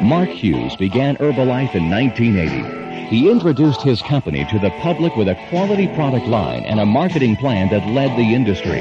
Mark Hughes began Herbalife in 1980. He introduced his company to the public with a quality product line and a marketing plan that led the industry.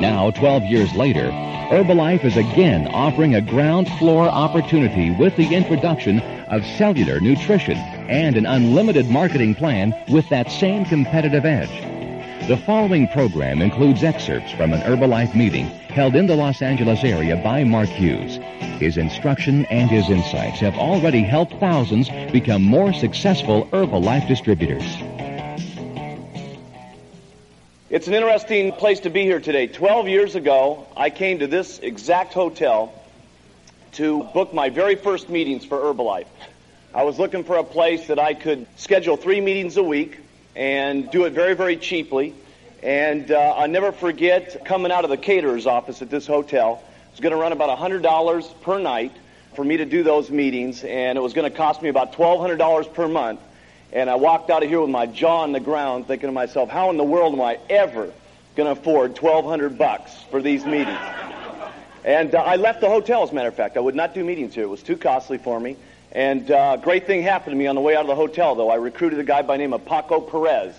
Now, 12 years later, Herbalife is again offering a ground floor opportunity with the introduction of cellular nutrition and an unlimited marketing plan with that same competitive edge. The following program includes excerpts from an Herbalife meeting held in the Los Angeles area by Mark Hughes. His instruction and his insights have already helped thousands become more successful Herbalife distributors. It's an interesting place to be here today. Twelve years ago, I came to this exact hotel to book my very first meetings for Herbalife. I was looking for a place that I could schedule three meetings a week and do it very, very cheaply. And uh, I'll never forget coming out of the caterer's office at this hotel. It was going to run about $100 per night for me to do those meetings, and it was going to cost me about $1,200 per month. And I walked out of here with my jaw on the ground, thinking to myself, how in the world am I ever going to afford 1,200 bucks for these meetings? And uh, I left the hotel, as a matter of fact. I would not do meetings here. It was too costly for me. And uh, great thing happened to me on the way out of the hotel, though. I recruited a guy by the name of Paco Perez,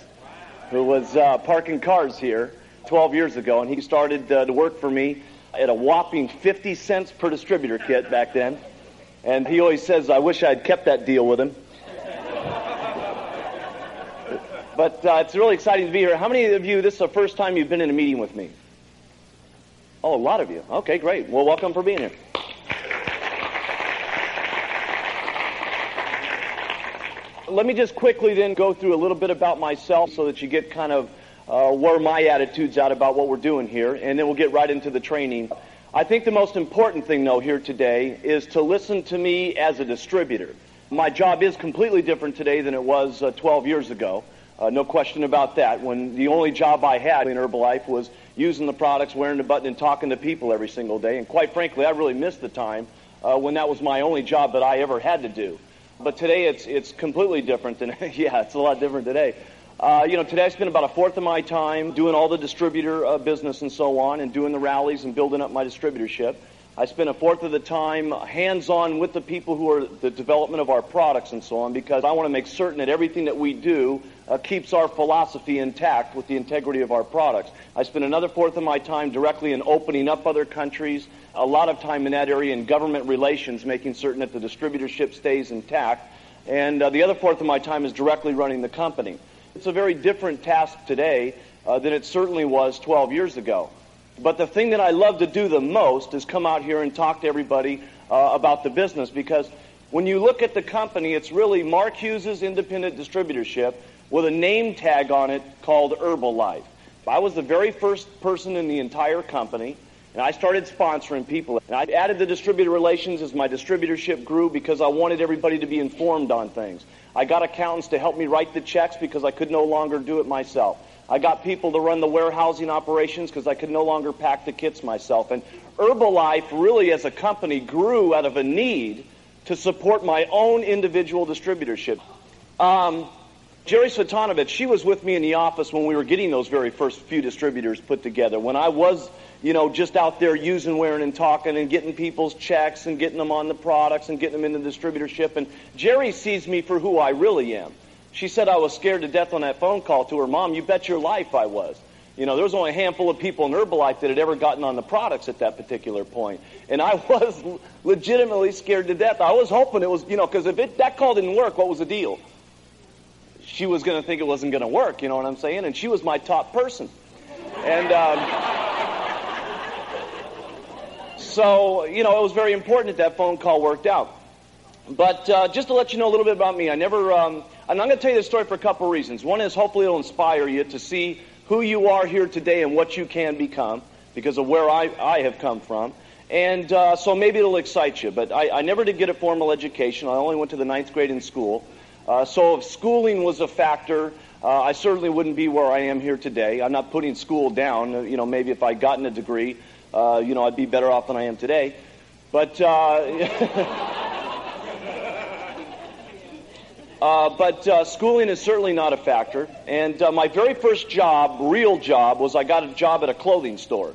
who was uh, parking cars here 12 years ago, and he started uh, to work for me at a whopping 50 cents per distributor kit back then. And he always says, I wish I'd kept that deal with him. But uh, it's really exciting to be here. How many of you, this is the first time you've been in a meeting with me? Oh, a lot of you. Okay, great. Well, welcome for being here. Let me just quickly then go through a little bit about myself so that you get kind of uh, where my attitude's at about what we're doing here, and then we'll get right into the training. I think the most important thing, though, here today is to listen to me as a distributor. My job is completely different today than it was uh, 12 years ago. Uh, no question about that. When the only job I had in Herbalife was using the products, wearing the button, and talking to people every single day. And quite frankly, I really missed the time uh, when that was my only job that I ever had to do. But today it's it's completely different. Than yeah, it's a lot different today. Uh, you know, today I spend about a fourth of my time doing all the distributor uh, business and so on, and doing the rallies and building up my distributorship. I spend a fourth of the time hands-on with the people who are the development of our products and so on because I want to make certain that everything that we do uh, keeps our philosophy intact with the integrity of our products. I spend another fourth of my time directly in opening up other countries, a lot of time in that area in government relations, making certain that the distributorship stays intact, and uh, the other fourth of my time is directly running the company. It's a very different task today uh, than it certainly was 12 years ago. But the thing that I love to do the most is come out here and talk to everybody uh, about the business because when you look at the company, it's really Mark Hughes' independent distributorship with a name tag on it called Herbalife. I was the very first person in the entire company, and I started sponsoring people. And I added the distributor relations as my distributorship grew because I wanted everybody to be informed on things. I got accountants to help me write the checks because I could no longer do it myself. I got people to run the warehousing operations because I could no longer pack the kits myself. And Herbalife really as a company grew out of a need to support my own individual distributorship. Um, Jerry Svetanovich, she was with me in the office when we were getting those very first few distributors put together. When I was, you know, just out there using, wearing, and talking and getting people's checks and getting them on the products and getting them in the distributorship. And Jerry sees me for who I really am. She said I was scared to death on that phone call to her mom. You bet your life I was. You know, there was only a handful of people in Herbalife that had ever gotten on the products at that particular point. And I was legitimately scared to death. I was hoping it was, you know, because if it, that call didn't work, what was the deal? She was going to think it wasn't going to work, you know what I'm saying? And she was my top person. And um, so, you know, it was very important that that phone call worked out. But uh, just to let you know a little bit about me, I never, um, and I'm going to tell you this story for a couple of reasons. One is hopefully it'll inspire you to see who you are here today and what you can become because of where I, I have come from. And uh, so maybe it'll excite you. But I, I, never did get a formal education. I only went to the ninth grade in school. Uh, so if schooling was a factor, uh, I certainly wouldn't be where I am here today. I'm not putting school down. You know, maybe if I'd gotten a degree, uh, you know, I'd be better off than I am today. But uh, Uh, but uh, schooling is certainly not a factor. And my very first job, real job, was I got a job at a clothing store.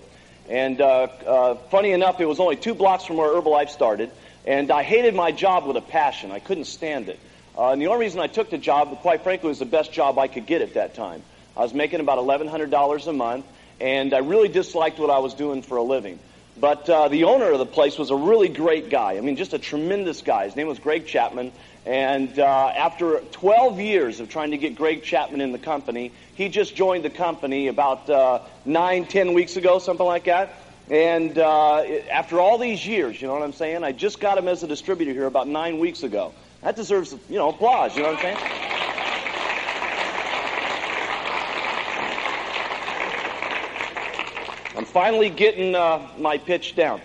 And funny enough, it was only two blocks from where Herbalife started. And I hated my job with a passion. I couldn't stand it. Uh, and the only reason I took the job, quite frankly, was the best job I could get at that time. I was making about $1,100 a month, and I really disliked what I was doing for a living. But uh, the owner of the place was a really great guy. I mean, just a tremendous guy. His name was Greg Chapman. And uh, after 12 years of trying to get Greg Chapman in the company, he just joined the company about uh, nine, ten weeks ago, something like that. And uh, after all these years, you know what I'm saying? I just got him as a distributor here about nine weeks ago. That deserves, you know, applause. You know what I'm saying? I'm finally getting uh, my pitch down.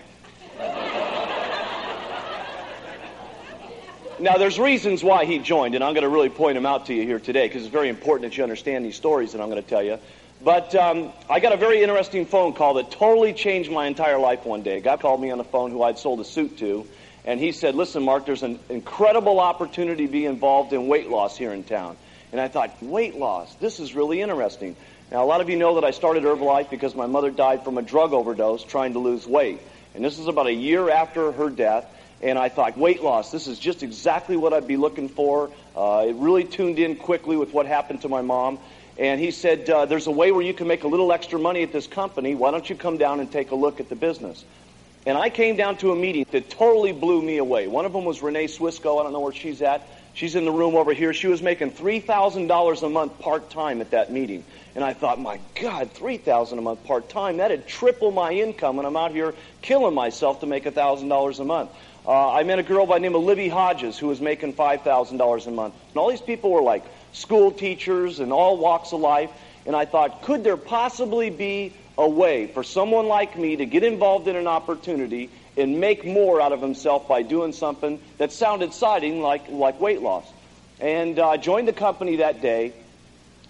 Now, there's reasons why he joined, and I'm going to really point them out to you here today because it's very important that you understand these stories that I'm going to tell you. But um, I got a very interesting phone call that totally changed my entire life one day. A guy called me on the phone who I'd sold a suit to, and he said, Listen, Mark, there's an incredible opportunity to be involved in weight loss here in town. And I thought, weight loss, this is really interesting. Now, a lot of you know that I started Herbalife because my mother died from a drug overdose trying to lose weight. And this is about a year after her death. And I thought, weight loss, this is just exactly what I'd be looking for. Uh, it really tuned in quickly with what happened to my mom. And he said, uh, There's a way where you can make a little extra money at this company. Why don't you come down and take a look at the business? And I came down to a meeting that totally blew me away. One of them was Renee Swisco. I don't know where she's at. She's in the room over here. She was making $3,000 a month part time at that meeting. And I thought, my God, 3000 a month part time, that'd triple my income, and I'm out here killing myself to make $1,000 a month. Uh, I met a girl by the name of Libby Hodges who was making $5,000 a month. And all these people were like school teachers and all walks of life. And I thought, could there possibly be a way for someone like me to get involved in an opportunity and make more out of himself by doing something that sounded exciting like, like weight loss? And uh, I joined the company that day.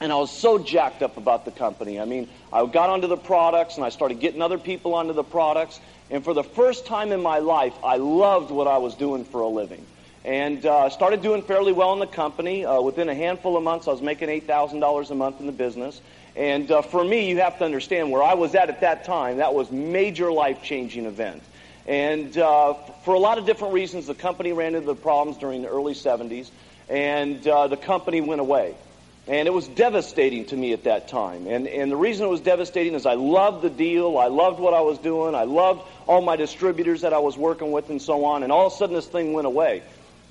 And I was so jacked up about the company. I mean, I got onto the products and I started getting other people onto the products. And for the first time in my life, I loved what I was doing for a living. And uh, started doing fairly well in the company. Uh, within a handful of months, I was making $8,000 a month in the business. And uh, for me, you have to understand where I was at at that time, that was major life-changing event. And uh, for a lot of different reasons, the company ran into the problems during the early 70s, and uh, the company went away. And it was devastating to me at that time. And, and the reason it was devastating is I loved the deal. I loved what I was doing. I loved all my distributors that I was working with and so on. And all of a sudden this thing went away.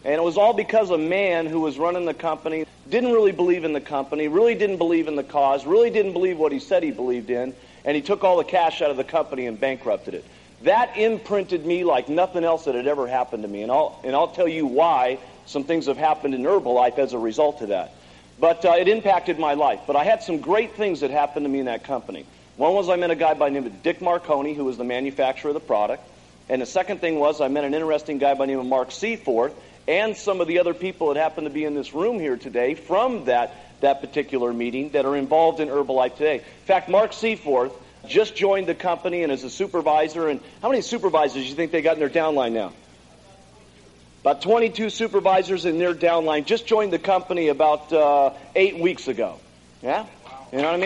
And it was all because a man who was running the company didn't really believe in the company, really didn't believe in the cause, really didn't believe what he said he believed in, and he took all the cash out of the company and bankrupted it. That imprinted me like nothing else that had ever happened to me. And I'll, and I'll tell you why some things have happened in Herbalife as a result of that. But uh, it impacted my life. But I had some great things that happened to me in that company. One was I met a guy by the name of Dick Marconi, who was the manufacturer of the product. And the second thing was I met an interesting guy by the name of Mark Seaforth and some of the other people that happen to be in this room here today from that, that particular meeting that are involved in Herbalife today. In fact, Mark Seaforth just joined the company and is a supervisor. And how many supervisors do you think they got in their downline now? About 22 supervisors in their downline just joined the company about uh, eight weeks ago. Yeah? You know what I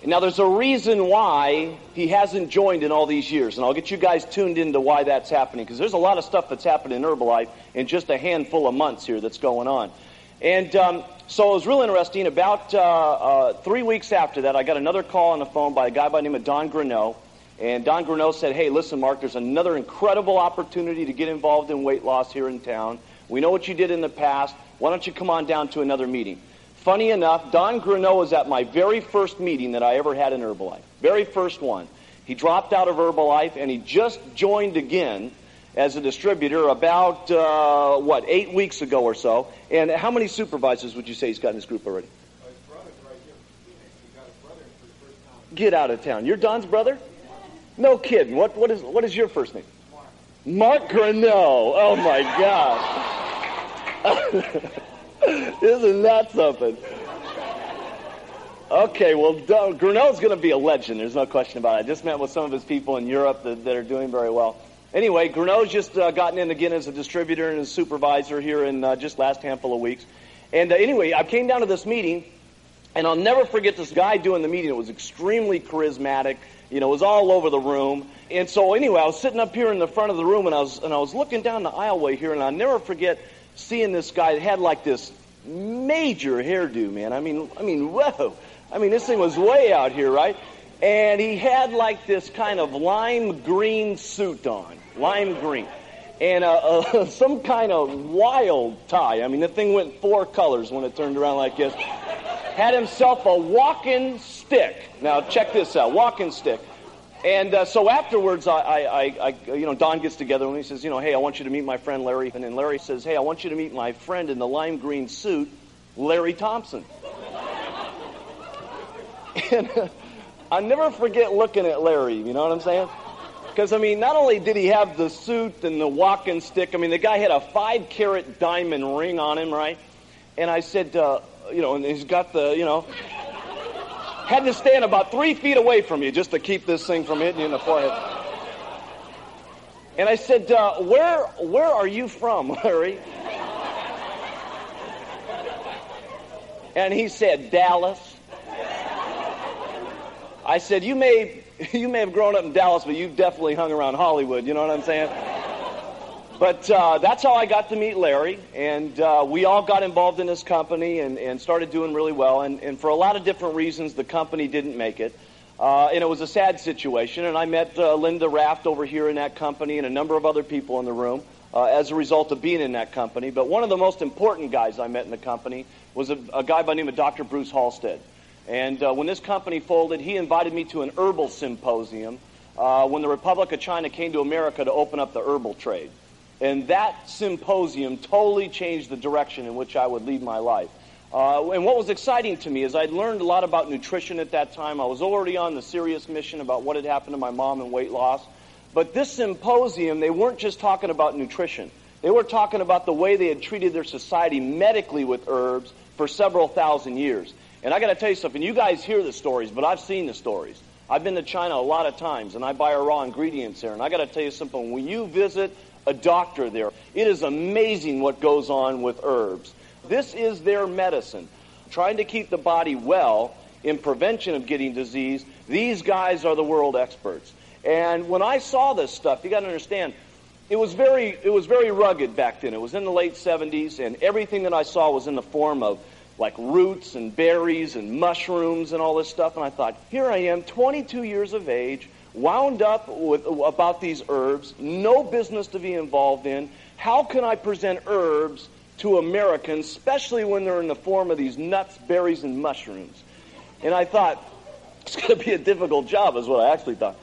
mean? Now, there's a reason why he hasn't joined in all these years, and I'll get you guys tuned into why that's happening, because there's a lot of stuff that's happened in Herbalife in just a handful of months here that's going on. And um, so it was real interesting. About uh, uh, three weeks after that, I got another call on the phone by a guy by the name of Don Greneau, and Don Greneau said, hey, listen, Mark, there's another incredible opportunity to get involved in weight loss here in town. We know what you did in the past. Why don't you come on down to another meeting? Funny enough, Don Greneau was at my very first meeting that I ever had in Herbalife. Very first one. He dropped out of Herbalife and he just joined again as a distributor about, uh, what, eight weeks ago or so. And how many supervisors would you say he's got in his group already? Get out of town. You're Don's brother? No kidding. What, what, is, what is your first name? Mark. Mark Greneau. Oh, my God. Isn't that something? Okay, well, Greneau's going to be a legend. There's no question about it. I just met with some of his people in Europe that, that are doing very well. Anyway, Greneau's just uh, gotten in again as a distributor and a supervisor here in uh, just last handful of weeks. And uh, anyway, I came down to this meeting, and I'll never forget this guy doing the meeting. It was extremely charismatic You know, it was all over the room. And so anyway, I was sitting up here in the front of the room and I was and I was looking down the aisleway here and I'll never forget seeing this guy that had like this major hairdo, man. I mean I mean, whoa. I mean this thing was way out here, right? And he had like this kind of lime green suit on. Lime green. And uh, uh, some kind of wild tie. I mean, the thing went four colors when it turned around like this. Had himself a walking stick. Now, check this out walking stick and uh, so afterwards, I, I, I, you know, Don gets together and he says, you know, hey, I want you to meet my friend Larry. And then Larry says, hey, I want you to meet my friend in the lime green suit, Larry Thompson. and uh, I'll never forget looking at Larry, you know what I'm saying? Because, I mean, not only did he have the suit and the walking stick, I mean, the guy had a five carat diamond ring on him, right? And I said, uh, you know, and he's got the, you know, had to stand about three feet away from you just to keep this thing from hitting you in the forehead. And I said, uh, where, where are you from, Larry? And he said, Dallas. I said, you may, you may have grown up in Dallas, but you've definitely hung around Hollywood. You know what I'm saying? But uh, that's how I got to meet Larry, and uh, we all got involved in this company and, and started doing really well. And, and, for a lot of different reasons, the company didn't make it. Uh, and it was a sad situation. And I met uh, Linda Raft over here in that company and a number of other people in the room uh, as a result of being in that company. But one of the most important guys I met in the company was a, a guy by the name of Dr. Bruce Halstead. And uh, when this company folded, he invited me to an herbal symposium when the Republic of China came to America to open up the herbal trade. And that symposium totally changed the direction in which I would lead my life. Uh, and what was exciting to me is I'd learned a lot about nutrition at that time. I was already on the serious mission about what had happened to my mom and weight loss. But this symposium, they weren't just talking about nutrition. They were talking about the way they had treated their society medically with herbs for several thousand years. And I got to tell you something. You guys hear the stories, but I've seen the stories. I've been to China a lot of times, and I buy our raw ingredients there. And I got to tell you something. When you visit a doctor there. It is amazing what goes on with herbs. This is their medicine. Trying to keep the body well in prevention of getting disease, these guys are the world experts. And when I saw this stuff, you got to understand, it was very it was very rugged back then. It was in the late 70s and everything that I saw was in the form of like roots and berries and mushrooms and all this stuff and I thought, here I am, 22 years of age, wound up with, about these herbs, no business to be involved in. How can I present herbs to Americans, especially when they're in the form of these nuts, berries, and mushrooms? And I thought, it's going to be a difficult job, is what I actually thought.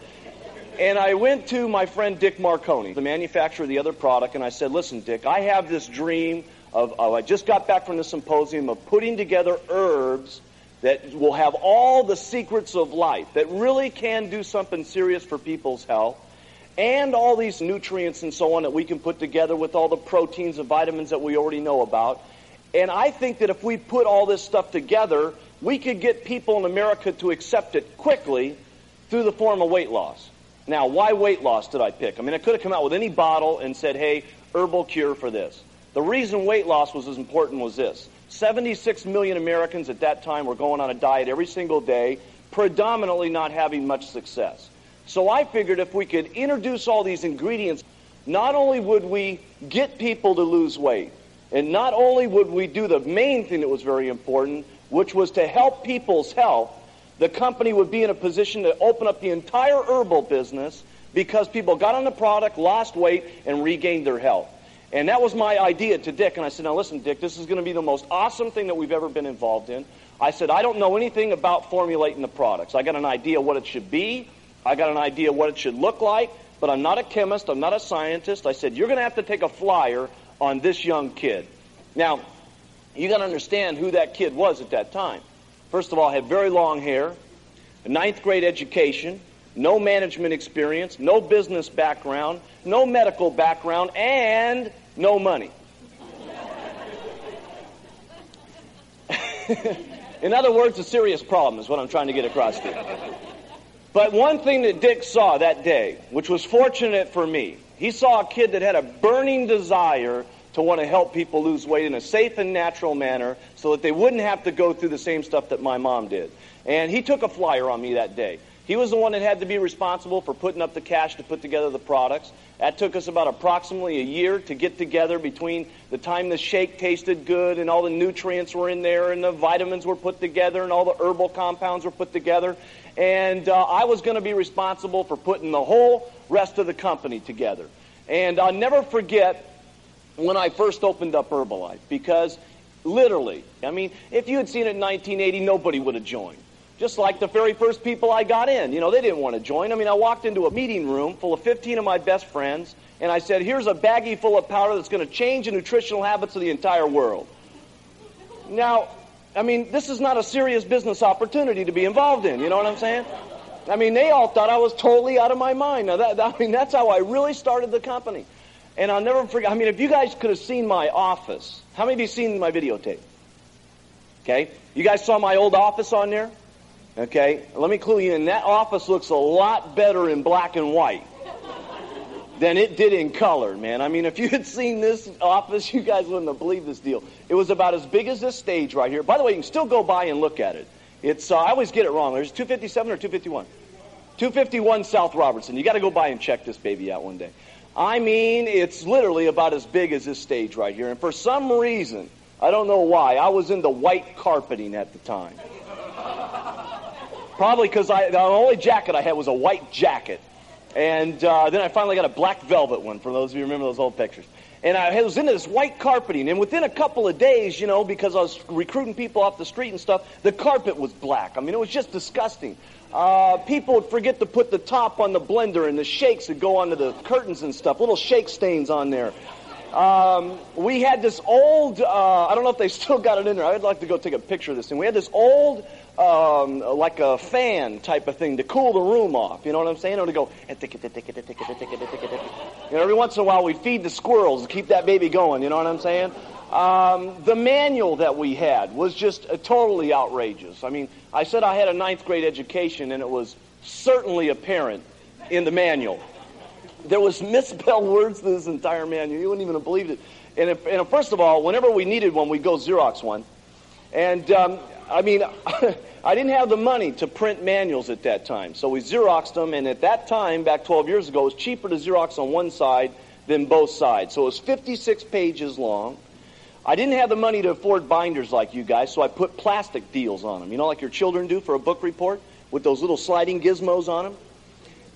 And I went to my friend Dick Marconi, the manufacturer of the other product, and I said, listen, Dick, I have this dream of, I just got back from the symposium of putting together herbs that will have all the secrets of life, that really can do something serious for people's health, and all these nutrients and so on that we can put together with all the proteins and vitamins that we already know about. And I think that if we put all this stuff together, we could get people in America to accept it quickly through the form of weight loss. Now, why weight loss did I pick? I mean, I could have come out with any bottle and said, hey, herbal cure for this. The reason weight loss was as important was this. 76 million Americans at that time were going on a diet every single day, predominantly not having much success. So I figured if we could introduce all these ingredients, not only would we get people to lose weight, and not only would we do the main thing that was very important, which was to help people's health, the company would be in a position to open up the entire herbal business because people got on the product, lost weight, and regained their health. And that was my idea to Dick. And I said, now listen, Dick, this is going to be the most awesome thing that we've ever been involved in. I said, I don't know anything about formulating the products. I got an idea what it should be. I got an idea what it should look like. But I'm not a chemist. I'm not a scientist. I said, you're going to have to take a flyer on this young kid. Now, you got to understand who that kid was at that time. First of all, had very long hair, ninth grade education, no management experience, no business background, no medical background, and no money. In other words, a serious problem is what I'm trying to get across to you. But one thing that Dick saw that day, which was fortunate for me, he saw a kid that had a burning desire to want to help people lose weight in a safe and natural manner so that they wouldn't have to go through the same stuff that my mom did. And he took a flyer on me that day. He was the one that had to be responsible for putting up the cash to put together the products. That took us about approximately a year to get together between the time the shake tasted good and all the nutrients were in there and the vitamins were put together and all the herbal compounds were put together. And uh, I was going to be responsible for putting the whole rest of the company together. And I'll never forget when I first opened up Herbalife because literally, I mean, if you had seen it in 1980, nobody would have joined. Just like the very first people I got in. You know, they didn't want to join. I mean, I walked into a meeting room full of 15 of my best friends, and I said, here's a baggie full of powder that's going to change the nutritional habits of the entire world. Now, I mean, this is not a serious business opportunity to be involved in. You know what I'm saying? I mean, they all thought I was totally out of my mind. Now, that, I mean, that's how I really started the company. And I'll never forget. I mean, if you guys could have seen my office, how many of you seen my videotape? Okay, you guys saw my old office on there. Okay, let me clue you in. That office looks a lot better in black and white than it did in color, man. I mean, if you had seen this office, you guys wouldn't have believed this deal. It was about as big as this stage right here. By the way, you can still go by and look at it. It's uh, I always get it wrong. There's 257 or 251. 251 South Robertson. You got to go by and check this baby out one day. I mean, it's literally about as big as this stage right here. And for some reason, I don't know why, I was into white carpeting at the time. Probably because the only jacket I had was a white jacket. And uh, then I finally got a black velvet one, for those of you who remember those old pictures. And I was into this white carpeting, and within a couple of days, you know, because I was recruiting people off the street and stuff, the carpet was black. I mean, it was just disgusting. Uh, people would forget to put the top on the blender, and the shakes would go onto the curtains and stuff, little shake stains on there. Um, we had this old, uh, I don't know if they still got it in there. I'd like to go take a picture of this thing. We had this old, um, like a fan type of thing to cool the room off. You know what I'm saying? It would go, you know, every once in a while we'd feed the squirrels to keep that baby going. You know what I'm saying? Um, the manual that we had was just uh, totally outrageous. I mean, I said I had a ninth grade education, and it was certainly apparent in the manual. There was misspelled words to this entire manual. You wouldn't even have believed it. And, if, and first of all, whenever we needed one, we'd go Xerox one. And um, I mean, I didn't have the money to print manuals at that time, so we Xeroxed them. And at that time, back 12 years ago, it was cheaper to Xerox on one side than both sides. So it was 56 pages long. I didn't have the money to afford binders like you guys, so I put plastic deals on them. You know, like your children do for a book report with those little sliding gizmos on them?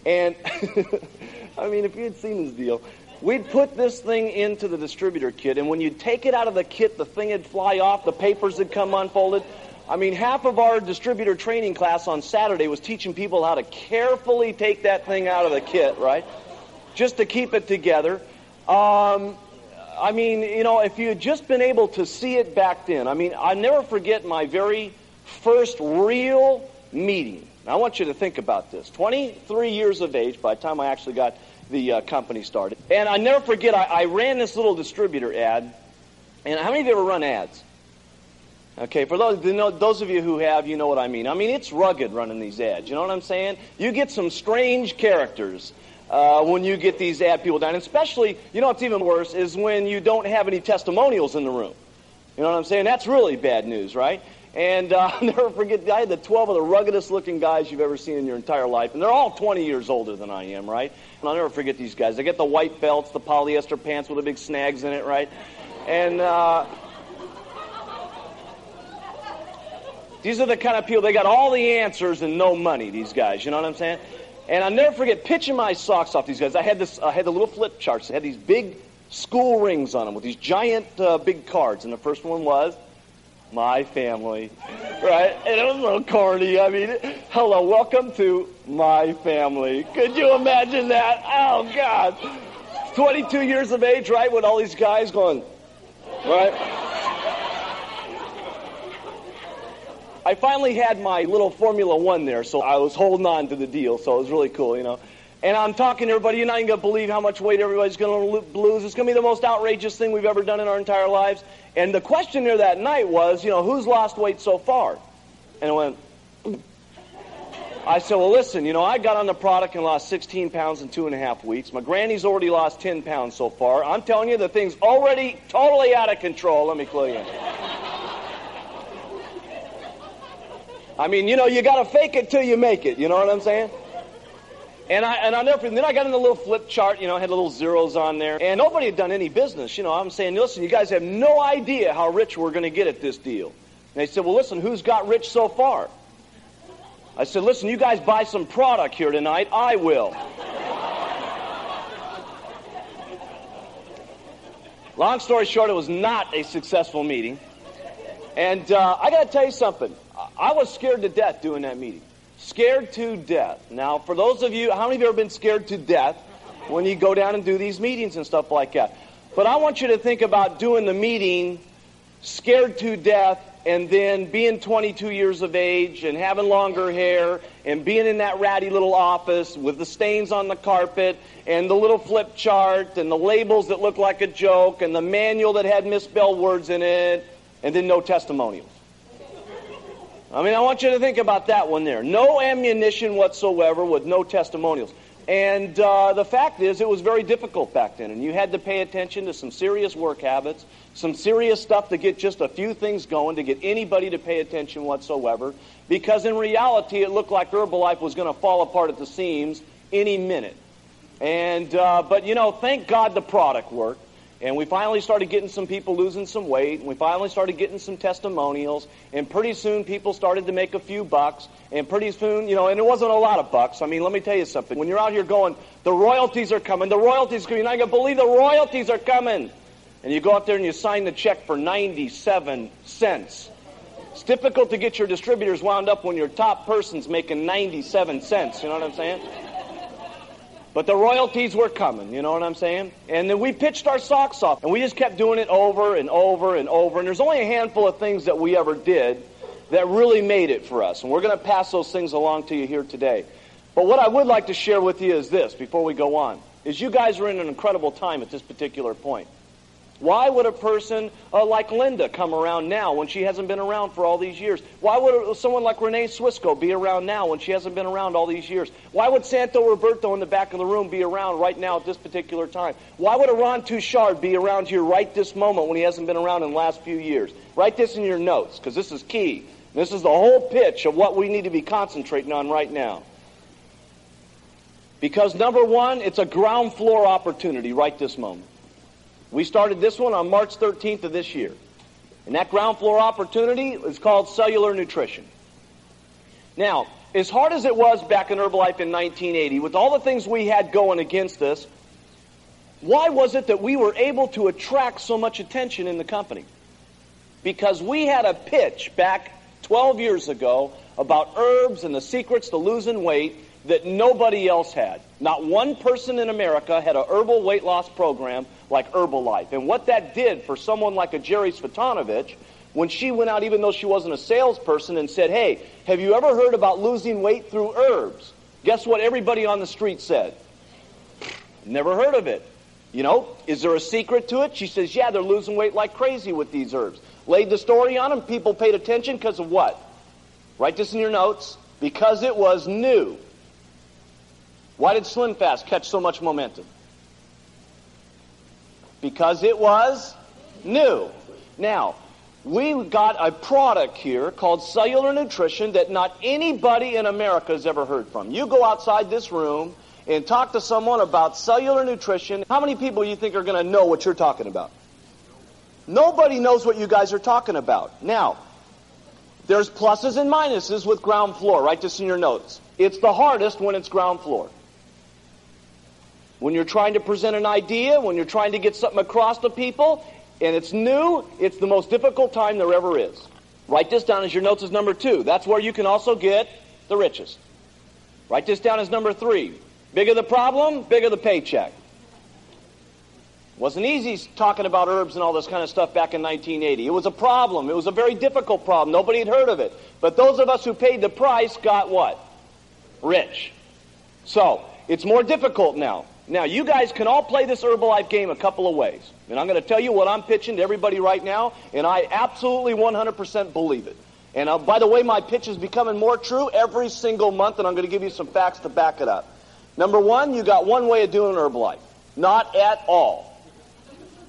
And, I mean, if you had seen this deal, we'd put this thing into the distributor kit, and when you'd take it out of the kit, the thing would fly off, the papers would come unfolded. I mean, half of our distributor training class on Saturday was teaching people how to carefully take that thing out of the kit, right? Just to keep it together. Um, I mean, you know, if you had just been able to see it back then, I mean, I never forget my very first real meeting. Now, I want you to think about this. 23 years of age by the time I actually got the uh, company started. And I never forget, I, I ran this little distributor ad. And how many of you ever run ads? Okay, for those, those of you who have, you know what I mean. I mean, it's rugged running these ads. You know what I'm saying? You get some strange characters uh, when you get these ad people down. And especially, you know what's even worse is when you don't have any testimonials in the room. You know what I'm saying? That's really bad news, right? And uh, I'll never forget, I had the 12 of the ruggedest looking guys you've ever seen in your entire life. And they're all 20 years older than I am, right? And I'll never forget these guys. They get the white belts, the polyester pants with the big snags in it, right? And uh, these are the kind of people, they got all the answers and no money, these guys. You know what I'm saying? And I'll never forget pitching my socks off these guys. I had this, I had the little flip charts. They had these big school rings on them with these giant uh, big cards. And the first one was my family, right? And it was a little corny. I mean, hello, welcome to my family. Could you imagine that? Oh God, 22 years of age, right? With all these guys going, right? I finally had my little Formula One there, so I was holding on to the deal, so it was really cool, you know. And I'm talking to everybody, you're not even going to believe how much weight everybody's going to lose. It's going to be the most outrageous thing we've ever done in our entire lives. And the question there that night was, you know, who's lost weight so far? And I went, I said, well, listen, you know, I got on the product and lost 16 pounds in two and a half weeks. My granny's already lost 10 pounds so far. I'm telling you, the thing's already totally out of control. Let me clue you in. I mean, you know, you got to fake it till you make it. You know what I'm saying? And I and I never. Then I got in the little flip chart. You know, had little zeros on there, and nobody had done any business. You know, I'm saying, listen, you guys have no idea how rich we're going to get at this deal. And they said, well, listen, who's got rich so far? I said, listen, you guys buy some product here tonight. I will. Long story short, it was not a successful meeting. And uh, I got to tell you something. I was scared to death doing that meeting. Scared to death. Now, for those of you, how many of you have ever been scared to death when you go down and do these meetings and stuff like that? But I want you to think about doing the meeting scared to death and then being 22 years of age and having longer hair and being in that ratty little office with the stains on the carpet and the little flip chart and the labels that look like a joke and the manual that had misspelled words in it and then no testimonials. I mean, I want you to think about that one there. No ammunition whatsoever with no testimonials. And uh, the fact is, it was very difficult back then, and you had to pay attention to some serious work habits, some serious stuff to get just a few things going, to get anybody to pay attention whatsoever, because in reality, it looked like Herbalife was going to fall apart at the seams any minute. And uh, but you know, thank God the product worked. And we finally started getting some people losing some weight, and we finally started getting some testimonials, and pretty soon people started to make a few bucks, and pretty soon, you know, and it wasn't a lot of bucks. I mean, let me tell you something. When you're out here going, the royalties are coming, the royalties are coming, you're not going to believe the royalties are coming. And you go out there and you sign the check for 97 cents. It's difficult to get your distributors wound up when your top person's making 97 cents. You know what I'm saying? But the royalties were coming, you know what I'm saying? And then we pitched our socks off, and we just kept doing it over and over and over. And there's only a handful of things that we ever did that really made it for us. And we're going to pass those things along to you here today. But what I would like to share with you is this before we go on, is you guys are in an incredible time at this particular point. Why would a person uh, like Linda come around now when she hasn't been around for all these years? Why would someone like Renee Swisco be around now when she hasn't been around all these years? Why would Santo Roberto in the back of the room be around right now at this particular time? Why would a Ron Touchard be around here right this moment when he hasn't been around in the last few years? Write this in your notes because this is key. This is the whole pitch of what we need to be concentrating on right now. Because number one, it's a ground floor opportunity right this moment. We started this one on March 13th of this year. And that ground floor opportunity is called cellular nutrition. Now, as hard as it was back in Herbalife in 1980, with all the things we had going against us, why was it that we were able to attract so much attention in the company? Because we had a pitch back 12 years ago about herbs and the secrets to losing weight that nobody else had. Not one person in America had a herbal weight loss program like Herbalife. And what that did for someone like a Jerry Svetanovich, when she went out, even though she wasn't a salesperson, and said, Hey, have you ever heard about losing weight through herbs? Guess what everybody on the street said? Never heard of it. You know, is there a secret to it? She says, Yeah, they're losing weight like crazy with these herbs. Laid the story on them. People paid attention because of what? Write this in your notes. Because it was new. Why did Slim Fast catch so much momentum? Because it was new. Now, we got a product here called cellular nutrition that not anybody in America has ever heard from. You go outside this room and talk to someone about cellular nutrition. How many people you think are going to know what you're talking about? Nobody knows what you guys are talking about. Now, there's pluses and minuses with ground floor. Write this in your notes. It's the hardest when it's ground floor. When you're trying to present an idea, when you're trying to get something across to people, and it's new, it's the most difficult time there ever is. Write this down as your notes as number two. That's where you can also get the richest. Write this down as number three. Bigger the problem, bigger the paycheck. Wasn't easy talking about herbs and all this kind of stuff back in 1980. It was a problem. It was a very difficult problem. Nobody had heard of it. But those of us who paid the price got what? Rich. So, it's more difficult now. Now, you guys can all play this Herbalife game a couple of ways. And I'm going to tell you what I'm pitching to everybody right now, and I absolutely 100% believe it. And uh, by the way, my pitch is becoming more true every single month, and I'm going to give you some facts to back it up. Number one, you got one way of doing Herbalife. Not at all.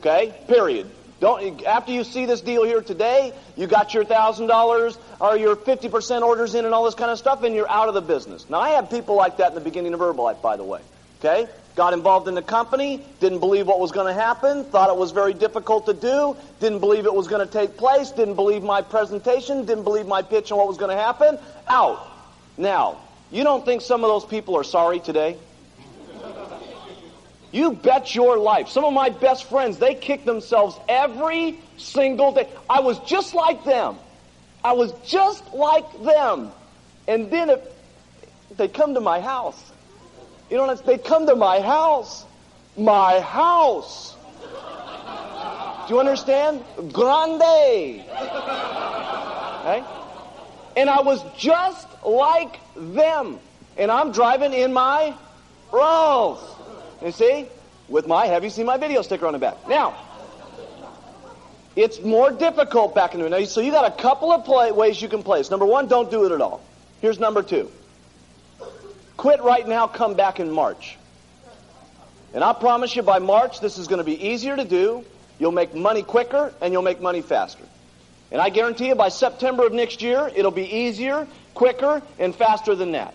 Okay? Period. Don't after you see this deal here today, you got your thousand dollars or your fifty percent orders in and all this kind of stuff, and you're out of the business. Now I had people like that in the beginning of Herbalife, by the way. Okay, got involved in the company, didn't believe what was going to happen, thought it was very difficult to do, didn't believe it was going to take place, didn't believe my presentation, didn't believe my pitch and what was going to happen. Out. Now, you don't think some of those people are sorry today? You bet your life. Some of my best friends, they kick themselves every single day. I was just like them. I was just like them. And then if they come to my house. You know They come to my house. My house. Do you understand? Grande. And I was just like them. And I'm driving in my Rolls. You see? With my, have you seen my video sticker on the back? Now, it's more difficult back in the day. So you got a couple of play, ways you can play place. Number one, don't do it at all. Here's number two. Quit right now, come back in March. And I promise you by March, this is going to be easier to do. You'll make money quicker and you'll make money faster. And I guarantee you by September of next year, it'll be easier, quicker, and faster than that.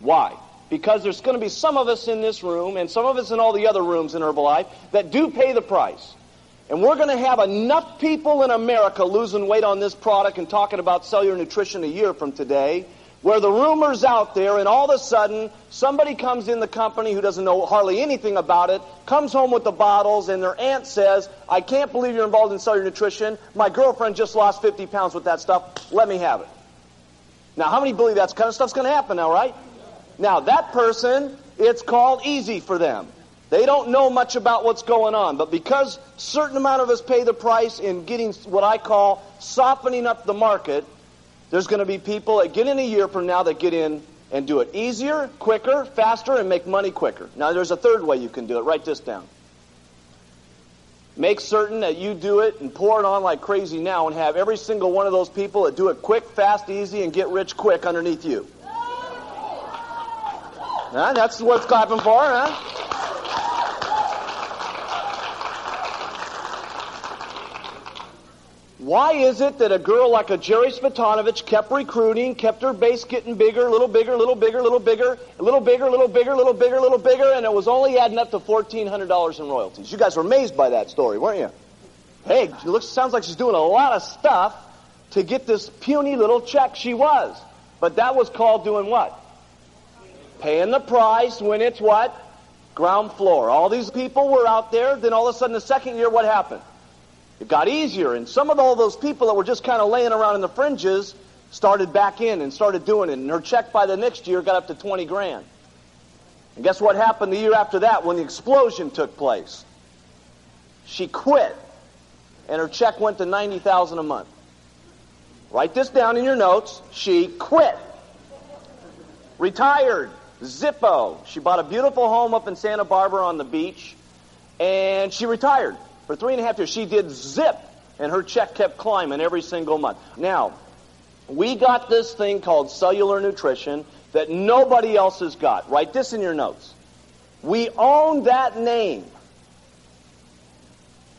Why? because there's going to be some of us in this room and some of us in all the other rooms in Herbalife that do pay the price. And we're going to have enough people in America losing weight on this product and talking about cellular nutrition a year from today where the rumor's out there and all of a sudden somebody comes in the company who doesn't know hardly anything about it, comes home with the bottles and their aunt says, I can't believe you're involved in cellular nutrition. My girlfriend just lost 50 pounds with that stuff. Let me have it. Now, how many believe that kind of stuff's going to happen now, right? Now, that person, it's called easy for them. They don't know much about what's going on, but because certain amount of us pay the price in getting what I call softening up the market, there's going to be people that get in a year from now that get in and do it easier, quicker, faster, and make money quicker. Now, there's a third way you can do it. Write this down. Make certain that you do it and pour it on like crazy now and have every single one of those people that do it quick, fast, easy, and get rich quick underneath you. Huh? That's what's clapping for, huh? Why is it that a girl like a Jerry Svetanovich kept recruiting, kept her base getting bigger, little bigger, little bigger, little bigger, little bigger, little bigger, little bigger, little bigger, and it was only adding up to $1,400 in royalties? You guys were amazed by that story, weren't you? Hey, it looks, sounds like she's doing a lot of stuff to get this puny little check. She was. But that was called doing what? paying the price when it's what? Ground floor. All these people were out there. Then all of a sudden, the second year, what happened? It got easier. And some of all those people that were just kind of laying around in the fringes started back in and started doing it. And her check by the next year got up to 20 grand. And guess what happened the year after that when the explosion took place? She quit. And her check went to 90,000 a month. Write this down in your notes. She quit. Retired. Zippo. She bought a beautiful home up in Santa Barbara on the beach, and she retired. For three and a half years, she did zip, and her check kept climbing every single month. Now, we got this thing called cellular nutrition that nobody else has got. Write this in your notes. We own that name.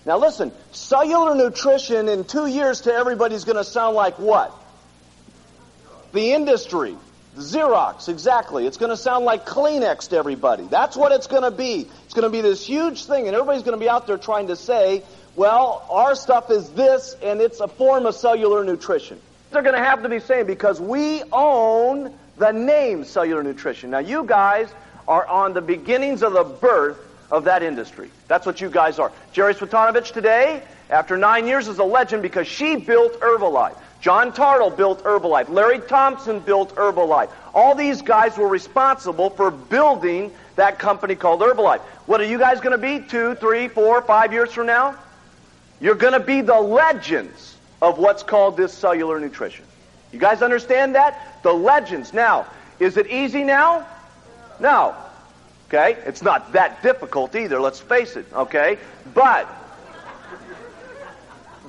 Now listen, cellular nutrition in two years to everybody's going to sound like what? The industry. Xerox, exactly. It's going to sound like Kleenex to everybody. That's what it's going to be. It's going to be this huge thing, and everybody's going to be out there trying to say, well, our stuff is this, and it's a form of cellular nutrition. They're going to have to be saying because we own the name cellular nutrition. Now, you guys are on the beginnings of the birth of that industry. That's what you guys are. Jerry Svetanovich today, after nine years, is a legend because she built Herbalife. John Tartle built Herbalife. Larry Thompson built Herbalife. All these guys were responsible for building that company called Herbalife. What are you guys going to be two, three, four, five years from now? You're going to be the legends of what's called this cellular nutrition. You guys understand that? The legends. Now, is it easy now? No. Okay? It's not that difficult either, let's face it. Okay? But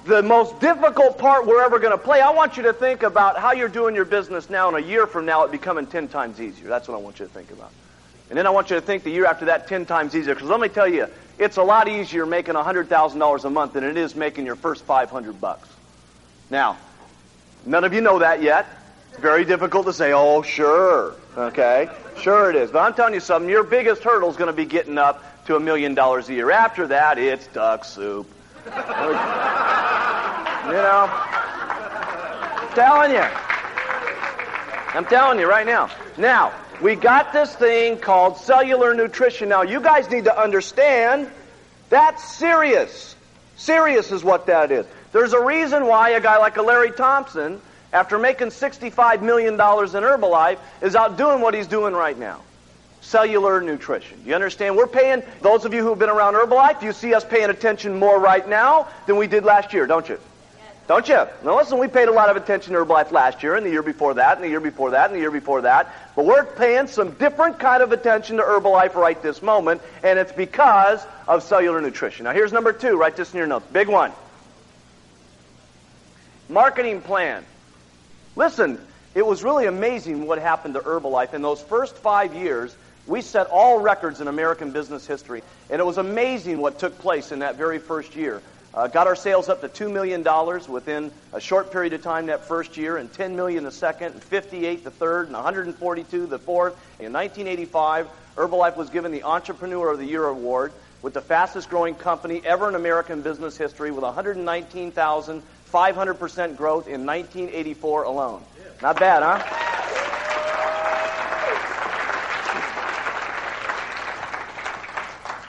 the most difficult part we're ever going to play, I want you to think about how you're doing your business now and a year from now it becoming 10 times easier. That's what I want you to think about. And then I want you to think the year after that 10 times easier. Because let me tell you, it's a lot easier making $100,000 a month than it is making your first 500 bucks. Now, none of you know that yet. It's very difficult to say, oh, sure, okay? Sure it is. But I'm telling you something, your biggest hurdle is going to be getting up to a million dollars a year. After that, it's duck soup. you know? I'm telling you. I'm telling you right now. Now, we got this thing called cellular nutrition. Now, you guys need to understand that's serious. Serious is what that is. There's a reason why a guy like a Larry Thompson, after making $65 million in Herbalife, is out doing what he's doing right now. Cellular nutrition. You understand? We're paying, those of you who've been around Herbalife, you see us paying attention more right now than we did last year, don't you? Don't you? Now listen, we paid a lot of attention to Herbalife last year, and the year before that, and the year before that, and the year before that. But we're paying some different kind of attention to Herbalife right this moment, and it's because of cellular nutrition. Now here's number two. Write this in your notes. Big one. Marketing plan. Listen, it was really amazing what happened to Herbalife in those first five years. We set all records in American business history, and it was amazing what took place in that very first year. Uh, got our sales up to $2 million within a short period of time that first year, and 10 million the second, and 58 the third, and 142 the fourth. In 1985, Herbalife was given the Entrepreneur of the Year award with the fastest growing company ever in American business history with 119,500% growth in 1984 alone. Not bad, huh?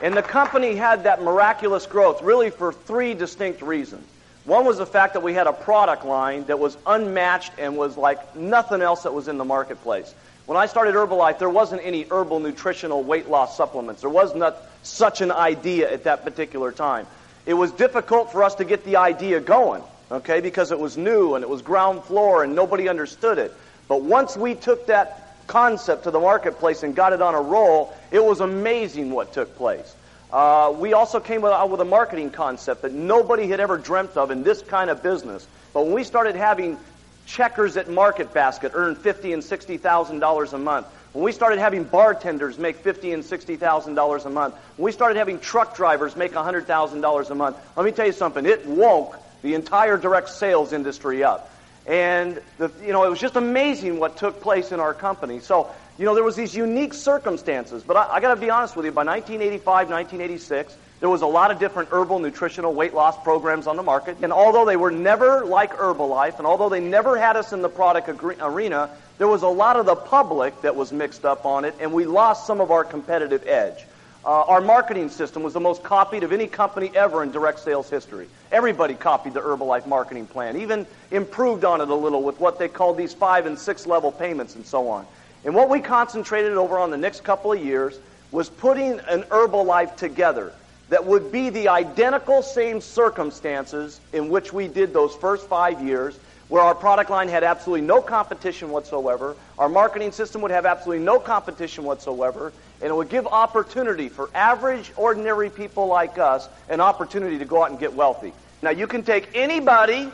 And the company had that miraculous growth really for three distinct reasons. One was the fact that we had a product line that was unmatched and was like nothing else that was in the marketplace. When I started Herbalife, there wasn't any herbal nutritional weight loss supplements. There was not such an idea at that particular time. It was difficult for us to get the idea going, okay, because it was new and it was ground floor and nobody understood it. But once we took that concept to the marketplace and got it on a roll, it was amazing what took place. Uh, we also came out with a marketing concept that nobody had ever dreamt of in this kind of business. But when we started having checkers at Market Basket earn fifty and sixty thousand dollars a month, when we started having bartenders make fifty and sixty thousand dollars a month, when we started having truck drivers make hundred thousand dollars a month, let me tell you something. It woke the entire direct sales industry up. And, the, you know, it was just amazing what took place in our company. So, you know, there was these unique circumstances. But I, I got to be honest with you, by 1985, 1986, there was a lot of different herbal nutritional weight loss programs on the market. And although they were never like Herbalife, and although they never had us in the product arena, there was a lot of the public that was mixed up on it, and we lost some of our competitive edge. Uh, our marketing system was the most copied of any company ever in direct sales history. Everybody copied the Herbalife marketing plan, even improved on it a little with what they called these five and six level payments and so on. And what we concentrated over on the next couple of years was putting an Herbalife together that would be the identical same circumstances in which we did those first five years, where our product line had absolutely no competition whatsoever, our marketing system would have absolutely no competition whatsoever, and it would give opportunity for average, ordinary people like us an opportunity to go out and get wealthy. Now, you can take anybody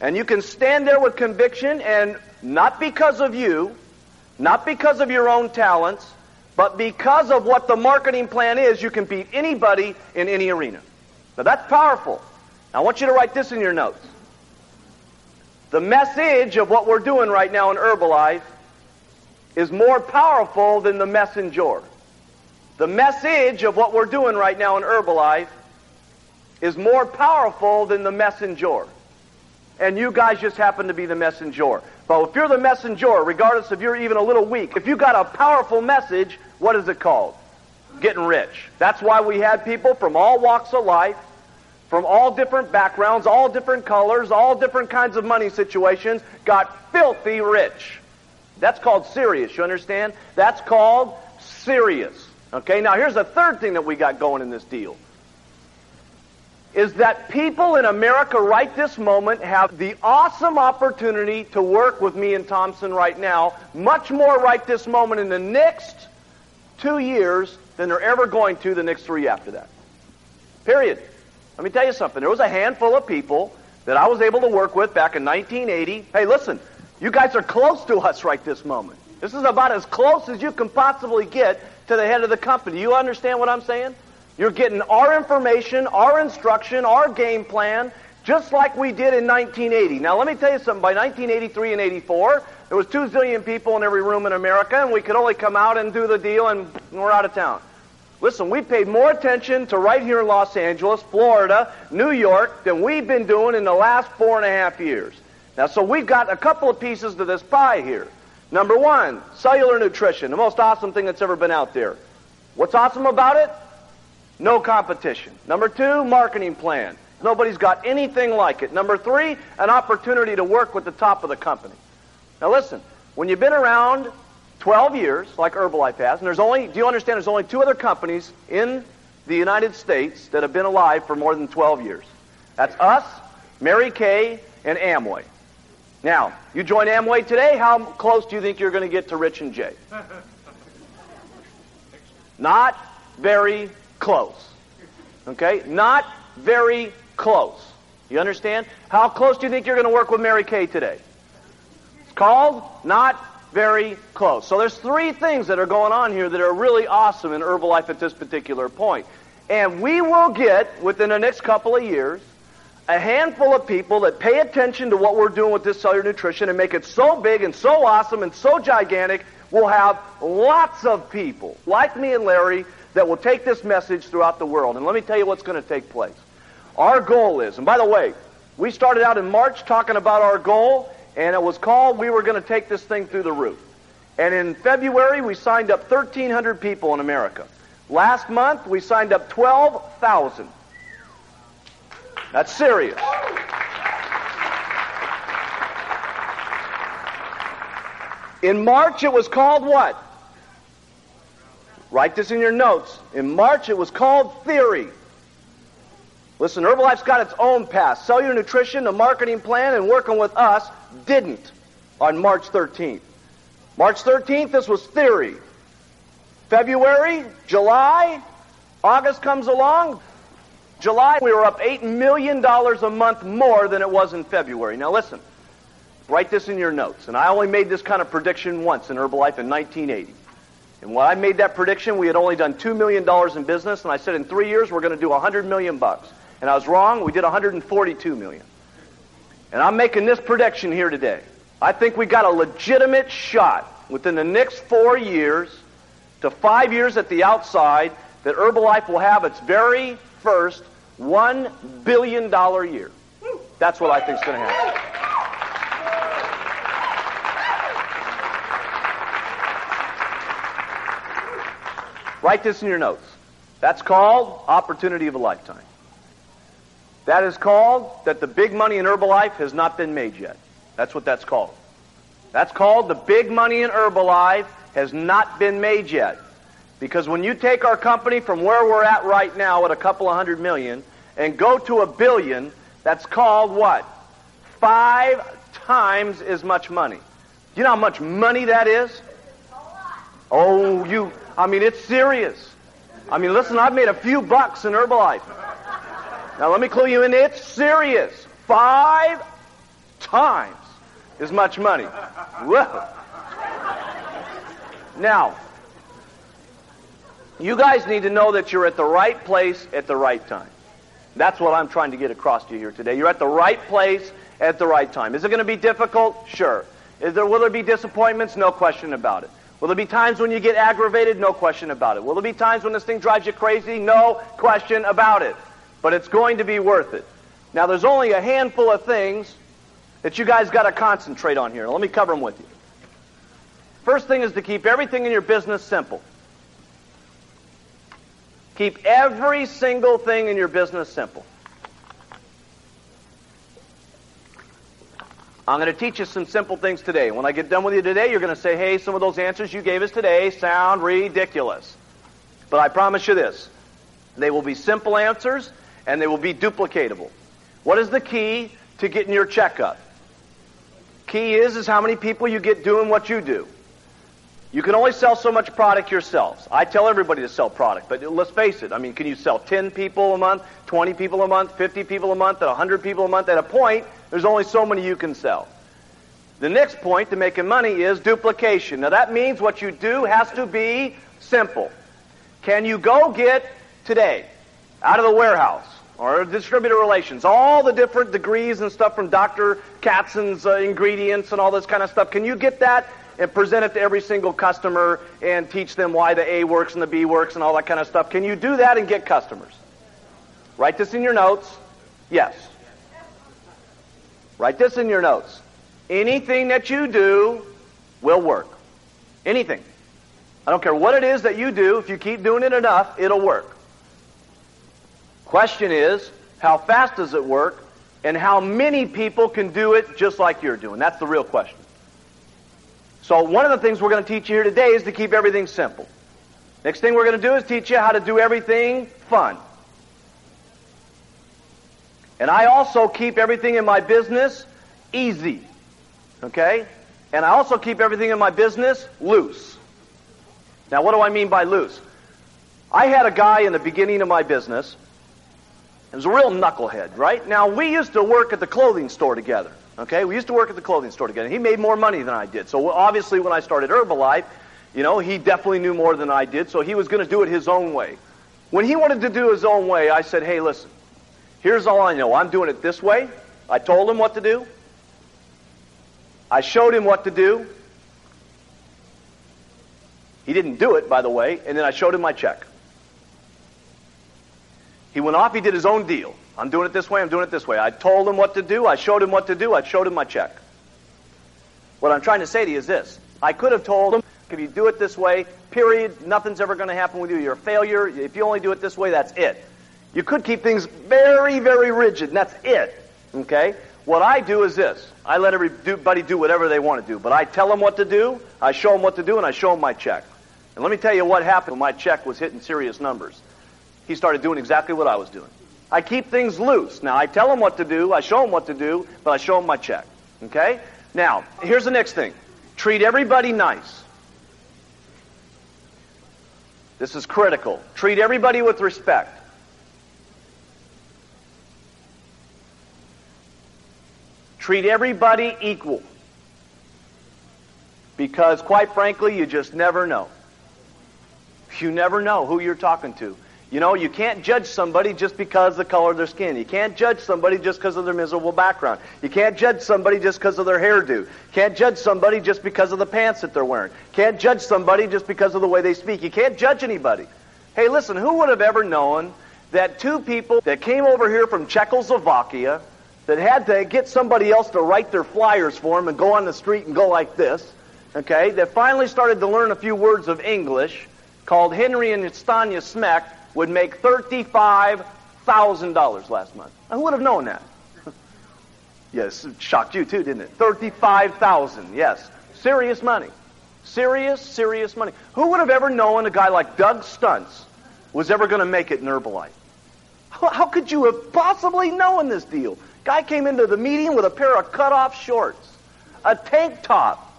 and you can stand there with conviction, and not because of you, not because of your own talents, but because of what the marketing plan is, you can beat anybody in any arena. Now, that's powerful. I want you to write this in your notes. The message of what we're doing right now in Herbalife is more powerful than the messenger. The message of what we're doing right now in Herbalife is more powerful than the messenger. And you guys just happen to be the messenger. But if you're the messenger, regardless if you're even a little weak, if you got a powerful message, what is it called? Getting rich. That's why we had people from all walks of life, from all different backgrounds, all different colors, all different kinds of money situations, got filthy rich. That's called serious, you understand? That's called serious. Okay, now here's the third thing that we got going in this deal. Is that people in America right this moment have the awesome opportunity to work with me and Thompson right now, much more right this moment in the next two years than they're ever going to the next three after that. Period. Let me tell you something. There was a handful of people that I was able to work with back in 1980. Hey, listen, you guys are close to us right this moment. This is about as close as you can possibly get to the head of the company. You understand what I'm saying? You're getting our information, our instruction, our game plan, just like we did in 1980. Now, let me tell you something. By 1983 and 84, there was two zillion people in every room in America, and we could only come out and do the deal, and we're out of town. Listen, we paid more attention to right here in Los Angeles, Florida, New York, than we've been doing in the last four and a half years. Now, so we've got a couple of pieces to this pie here. Number one, cellular nutrition, the most awesome thing that's ever been out there. What's awesome about it? No competition. Number two, marketing plan. Nobody's got anything like it. Number three, an opportunity to work with the top of the company. Now listen, when you've been around 12 years, like Herbalife has, and there's only, do you understand, there's only two other companies in the United States that have been alive for more than 12 years. That's us, Mary Kay, and Amway. Now, you join Amway today, how close do you think you're going to get to Rich and Jay? Not very close. Okay? Not very close. You understand? How close do you think you're going to work with Mary Kay today? It's called not very close. So there's three things that are going on here that are really awesome in Herbalife at this particular point. And we will get, within the next couple of years, a handful of people that pay attention to what we're doing with this cellular nutrition and make it so big and so awesome and so gigantic, we'll have lots of people like me and Larry that will take this message throughout the world. And let me tell you what's going to take place. Our goal is, and by the way, we started out in March talking about our goal, and it was called we were going to take this thing through the roof. And in February, we signed up 1,300 people in America. Last month, we signed up 12,000. That's serious. In March, it was called what? Write this in your notes. In March, it was called theory. Listen, Herbalife's got its own path. Cellular nutrition, the marketing plan, and working with us didn't on March 13th. March 13th, this was theory. February, July, August comes along, July, we were up $8 million a month more than it was in February. Now listen, write this in your notes. And I only made this kind of prediction once in Herbalife in 1980. And when I made that prediction, we had only done $2 million in business, and I said in three years we're going to do 100 million bucks. And I was wrong, we did 142 million. And I'm making this prediction here today. I think we got a legitimate shot within the next four years to five years at the outside that Herbalife will have its very first $1 billion year. That's what I think is going to happen. Write this in your notes. That's called opportunity of a lifetime. That is called that the big money in Herbalife has not been made yet. That's what that's called. That's called the big money in Herbalife has not been made yet. Because when you take our company from where we're at right now at a couple of hundred million and go to a billion, that's called what? Five times as much money. Do you know how much money that is? Oh, you, I mean, it's serious. I mean, listen, I've made a few bucks in Herbalife. Now, let me clue you in. It's serious. Five times as much money. Whoa. Now, you guys need to know that you're at the right place at the right time. That's what I'm trying to get across to you here today. You're at the right place at the right time. Is it going to be difficult? Sure. Is there, will there be disappointments? No question about it. Will there be times when you get aggravated? No question about it. Will there be times when this thing drives you crazy? No question about it. But it's going to be worth it. Now, there's only a handful of things that you guys got to concentrate on here. Let me cover them with you. First thing is to keep everything in your business simple. Keep every single thing in your business simple. I'm going to teach you some simple things today. When I get done with you today, you're going to say, hey, some of those answers you gave us today sound ridiculous. But I promise you this they will be simple answers and they will be duplicatable. What is the key to getting your checkup? Key is is how many people you get doing what you do. You can only sell so much product yourselves. I tell everybody to sell product, but let's face it. I mean, can you sell 10 people a month, 20 people a month, 50 people a month, 100 people a month? At a point, there's only so many you can sell. The next point to making money is duplication. Now that means what you do has to be simple. Can you go get today out of the warehouse or distributor relations, all the different degrees and stuff from Dr. Katzen's uh, ingredients and all this kind of stuff, can you get that and present it to every single customer and teach them why the A works and the B works and all that kind of stuff? Can you do that and get customers? Write this in your notes. Yes. Write this in your notes. Anything that you do will work. Anything. I don't care what it is that you do, if you keep doing it enough, it'll work. Question is, how fast does it work? And how many people can do it just like you're doing? That's the real question. So one of the things we're going to teach you here today is to keep everything simple. Next thing we're going to do is teach you how to do everything fun. And I also keep everything in my business easy. Okay? And I also keep everything in my business loose. Now, what do I mean by loose? I had a guy in the beginning of my business. He was a real knucklehead, right? Now, we used to work at the clothing store together. Okay? We used to work at the clothing store together. He made more money than I did. So, obviously, when I started Herbalife, you know, he definitely knew more than I did, so he was going to do it his own way. When he wanted to do his own way, I said, hey, listen, here's all I know. I'm doing it this way. I told him what to do. I showed him what to do. He didn't do it, by the way, and then I showed him my check. He went off, he did his own deal. I'm doing it this way, I'm doing it this way. I told him what to do, I showed him what to do, I showed him my check. What I'm trying to say to you is this I could have told him, if you do it this way, period, nothing's ever going to happen with you. You're a failure. If you only do it this way, that's it. You could keep things very, very rigid, and that's it. Okay? What I do is this. I let everybody do whatever they want to do, but I tell them what to do, I show them what to do, and I show them my check. And let me tell you what happened when my check was hitting serious numbers. He started doing exactly what I was doing. I keep things loose. Now, I tell him what to do, I show him what to do, but I show him my check. Okay? Now, here's the next thing. Treat everybody nice. This is critical. Treat everybody with respect. Treat everybody equal. Because, quite frankly, you just never know. You never know who you're talking to. You know, you can't judge somebody just because of the color of their skin. You can't judge somebody just because of their miserable background. You can't judge somebody just because of their hairdo. Can't judge somebody just because of the pants that they're wearing. Can't judge somebody just because of the way they speak. You can't judge anybody. Hey, listen, who would have ever known that two people that came over here from Czechoslovakia that had to get somebody else to write their flyers for them and go on the street and go like this, okay, that finally started to learn a few words of English, called Henry and Stanya Smeck, would make $35,000 last month. Who would have known that? yes, it shocked you too, didn't it? 35,000, yes. Serious money. Serious, serious money. Who would have ever known a guy like Doug Stuntz was ever going to make it in Herbalife? How, how could you have possibly known this deal? Guy came into the meeting with a pair of cut-off shorts, a tank top.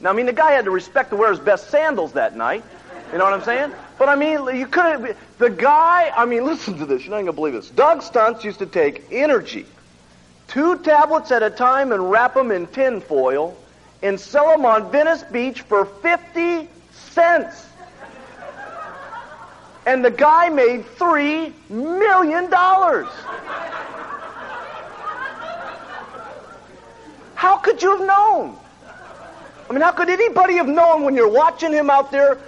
Now, I mean, the guy had to respect to wear his best sandals that night. You know what I'm saying? But I mean, you couldn't. The guy. I mean, listen to this. You're not gonna believe this. Doug Stunts used to take energy, two tablets at a time, and wrap them in tin foil, and sell them on Venice Beach for fifty cents. And the guy made three million dollars. How could you have known? I mean, how could anybody have known when you're watching him out there?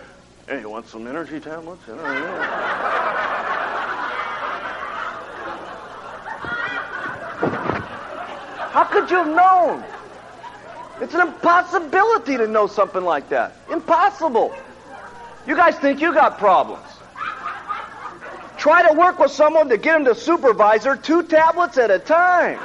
Hey, you want some energy tablets? How could you have known? It's an impossibility to know something like that. Impossible. You guys think you got problems. Try to work with someone to get him to supervisor two tablets at a time.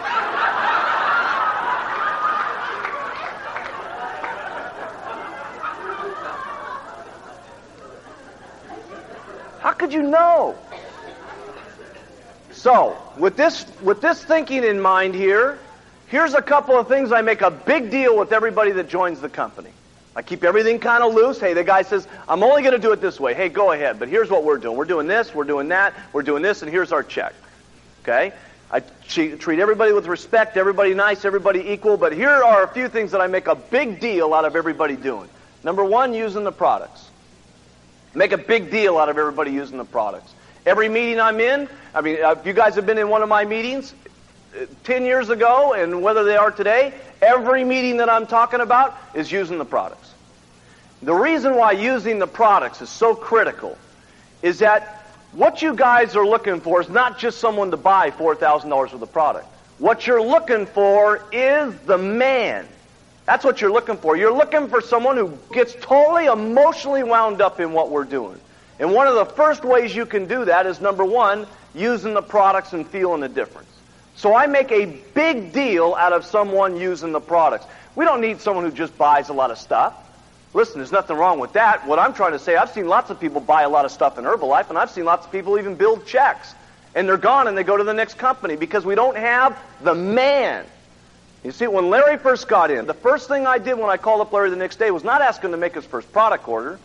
You know? So, with this, with this thinking in mind here, here's a couple of things I make a big deal with everybody that joins the company. I keep everything kind of loose. Hey, the guy says, I'm only going to do it this way. Hey, go ahead. But here's what we're doing. We're doing this, we're doing that, we're doing this, and here's our check. Okay? I treat everybody with respect, everybody nice, everybody equal, but here are a few things that I make a big deal out of everybody doing. Number one, using the products. Make a big deal out of everybody using the products. Every meeting I'm in, I mean, uh, if you guys have been in one of my meetings uh, 10 years ago and whether they are today, every meeting that I'm talking about is using the products. The reason why using the products is so critical is that what you guys are looking for is not just someone to buy $4,000 worth of product. What you're looking for is the man. That's what you're looking for. You're looking for someone who gets totally emotionally wound up in what we're doing. And one of the first ways you can do that is number one, using the products and feeling the difference. So I make a big deal out of someone using the products. We don't need someone who just buys a lot of stuff. Listen, there's nothing wrong with that. What I'm trying to say, I've seen lots of people buy a lot of stuff in Herbalife, and I've seen lots of people even build checks. And they're gone and they go to the next company because we don't have the man. You see, when Larry first got in, the first thing I did when I called up Larry the next day was not ask him to make his first product order.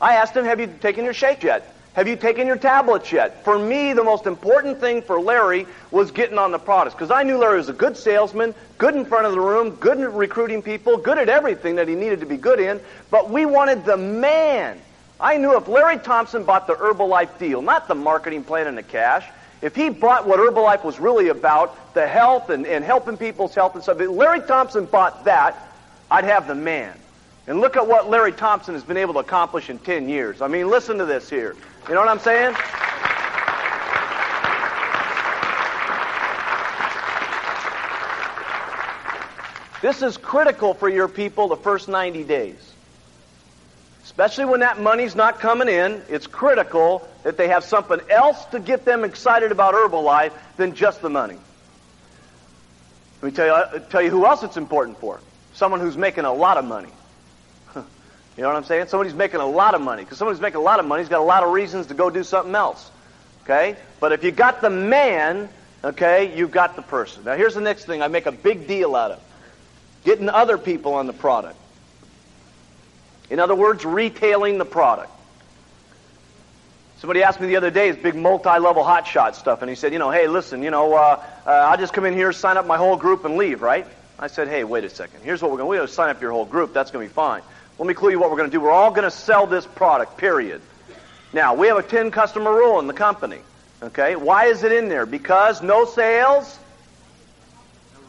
I asked him, Have you taken your shake yet? Have you taken your tablets yet? For me, the most important thing for Larry was getting on the products because I knew Larry was a good salesman, good in front of the room, good at recruiting people, good at everything that he needed to be good in, but we wanted the man. I knew if Larry Thompson bought the Herbalife deal, not the marketing plan and the cash, if he bought what Herbalife was really about, the health and, and helping people's health and stuff, if Larry Thompson bought that, I'd have the man. And look at what Larry Thompson has been able to accomplish in 10 years. I mean, listen to this here. You know what I'm saying? This is critical for your people the first 90 days. Especially when that money's not coming in, it's critical that they have something else to get them excited about Herbalife than just the money. Let me tell you, uh, tell you who else it's important for. Someone who's making a lot of money. You know what I'm saying? Somebody's making a lot of money. Because somebody's making a lot of money, he's got a lot of reasons to go do something else. Okay? But if you got the man, okay, you've got the person. Now here's the next thing I make a big deal out of. Getting other people on the product. In other words, retailing the product. Somebody asked me the other day, it's big multi-level hotshot stuff, and he said, you know, hey, listen, you know, uh, uh, I'll just come in here, sign up my whole group, and leave, right? I said, hey, wait a second. Here's what we're going to do. We're going to sign up your whole group. That's going to be fine. Let me clue you what we're going to do. We're all going to sell this product, period. Now, we have a 10 customer rule in the company. Okay? Why is it in there? Because no sales,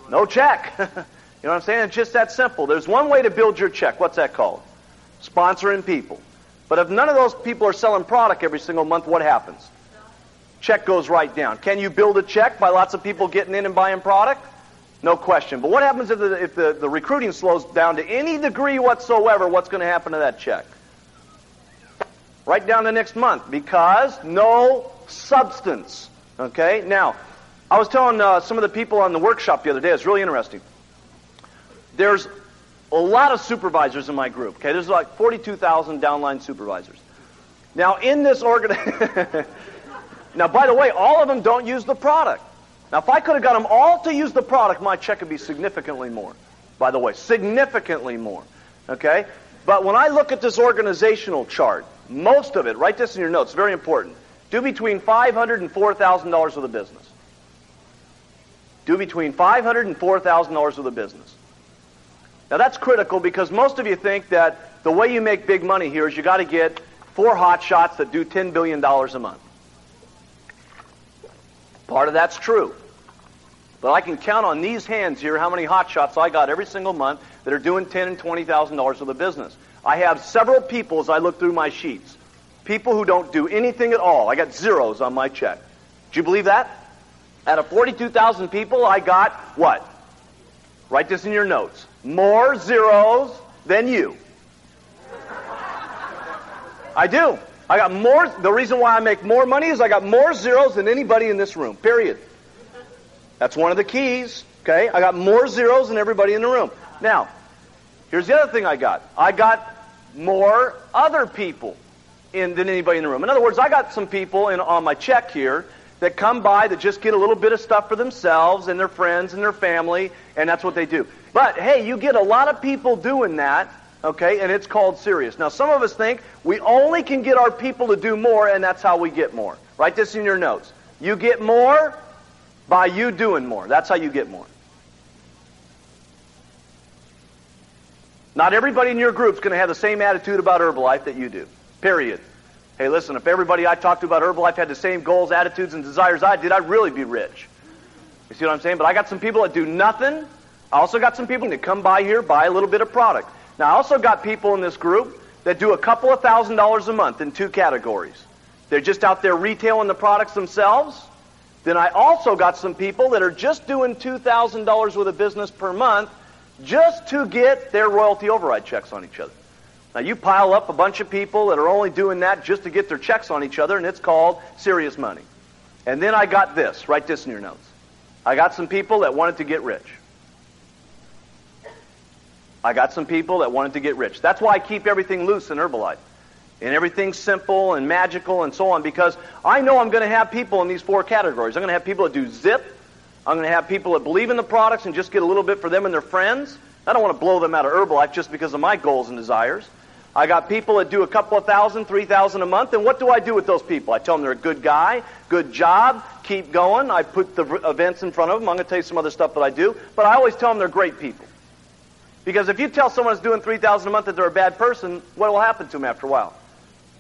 no check. you know what I'm saying? It's just that simple. There's one way to build your check. What's that called? Sponsoring people. But if none of those people are selling product every single month, what happens? Check goes right down. Can you build a check by lots of people getting in and buying product? No question. But what happens if the, if the, the recruiting slows down to any degree whatsoever? What's going to happen to that check? Right down to next month because no substance. Okay? Now, I was telling uh, some of the people on the workshop the other day, it's really interesting. There's a lot of supervisors in my group. Okay? There's like 42,000 downline supervisors. Now, in this organization, now, by the way, all of them don't use the product. Now, if I could have got them all to use the product, my check would be significantly more. By the way, significantly more. Okay? But when I look at this organizational chart, most of it, write this in your notes, very important. Do between $500 and $4,000 with a business. Do between $500 and $4,000 with a business. Now that's critical because most of you think that the way you make big money here is you got to get four hot shots that do $10 billion a month. Part of that's true. But I can count on these hands here how many hot shots I got every single month that are doing ten and twenty thousand dollars of the business. I have several people as I look through my sheets. People who don't do anything at all. I got zeros on my check. Do you believe that? Out of 42,000 people, I got what? Write this in your notes. More zeros than you. I do. I got more. The reason why I make more money is I got more zeros than anybody in this room. Period. That's one of the keys. Okay? I got more zeros than everybody in the room. Now, here's the other thing I got. I got more other people in than anybody in the room. In other words, I got some people in, on my check here that come by that just get a little bit of stuff for themselves and their friends and their family, and that's what they do. But hey, you get a lot of people doing that, okay, and it's called serious. Now, some of us think we only can get our people to do more, and that's how we get more. Write this in your notes. You get more by you doing more. That's how you get more. Not everybody in your group is going to have the same attitude about Herbalife that you do. Period. Hey, listen, if everybody I talked to about Herbalife had the same goals, attitudes, and desires I did, I'd really be rich. You see what I'm saying? But I got some people that do nothing. I also got some people that come by here, buy a little bit of product. Now, I also got people in this group that do a couple of thousand dollars a month in two categories. They're just out there retailing the products themselves. Then I also got some people that are just doing $2,000 with a business per month just to get their royalty override checks on each other. Now, you pile up a bunch of people that are only doing that just to get their checks on each other, and it's called serious money. And then I got this. Write this in your notes. I got some people that wanted to get rich. I got some people that wanted to get rich. That's why I keep everything loose in Herbalife. And everything simple and magical and so on because I know I'm going to have people in these four categories. I'm going to have people that do zip. I'm going to have people that believe in the products and just get a little bit for them and their friends. I don't want to blow them out of Herbalife just because of my goals and desires. I got people that do a couple of thousand, three thousand a month, and what do I do with those people? I tell them they're a good guy, good job, keep going. I put the events in front of them. I'm going to tell you some other stuff that I do, but I always tell them they're great people. Because if you tell someone that's doing 3000 a month that they're a bad person, what will happen to them after a while?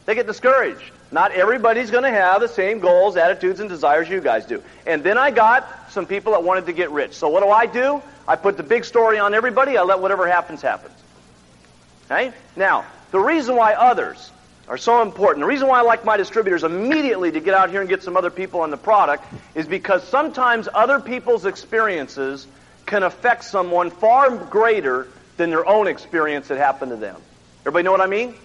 They get discouraged. Not everybody's going to have the same goals, attitudes, and desires you guys do. And then I got some people that wanted to get rich. So what do I do? I put the big story on everybody. I let whatever happens, happens. Okay? Now, the reason why others are so important, the reason why I like my distributors immediately to get out here and get some other people on the product is because sometimes other people's experiences can affect someone far greater than their own experience that happened to them. Everybody know what I mean?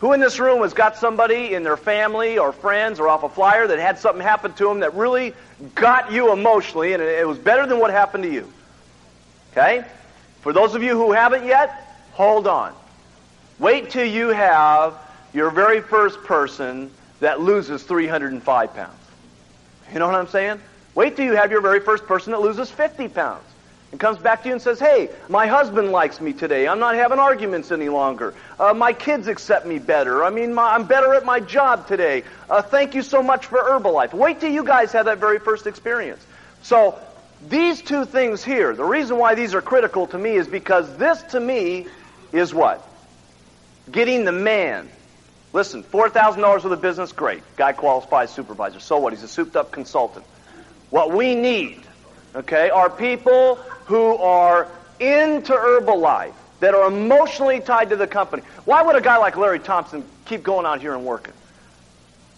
Who in this room has got somebody in their family or friends or off a flyer that had something happen to them that really got you emotionally and it was better than what happened to you? Okay? For those of you who haven't yet, hold on. Wait till you have your very first person that loses 305 pounds. You know what I'm saying? Wait till you have your very first person that loses 50 pounds and comes back to you and says, Hey, my husband likes me today. I'm not having arguments any longer. Uh, my kids accept me better. I mean, my, I'm better at my job today. Uh, thank you so much for Herbalife. Wait till you guys have that very first experience. So, these two things here, the reason why these are critical to me is because this to me is what? Getting the man. Listen, $4,000 worth of business, great. Guy qualifies supervisor. So what? He's a souped up consultant. What we need, okay, are people who are into Herbalife, that are emotionally tied to the company. Why would a guy like Larry Thompson keep going out here and working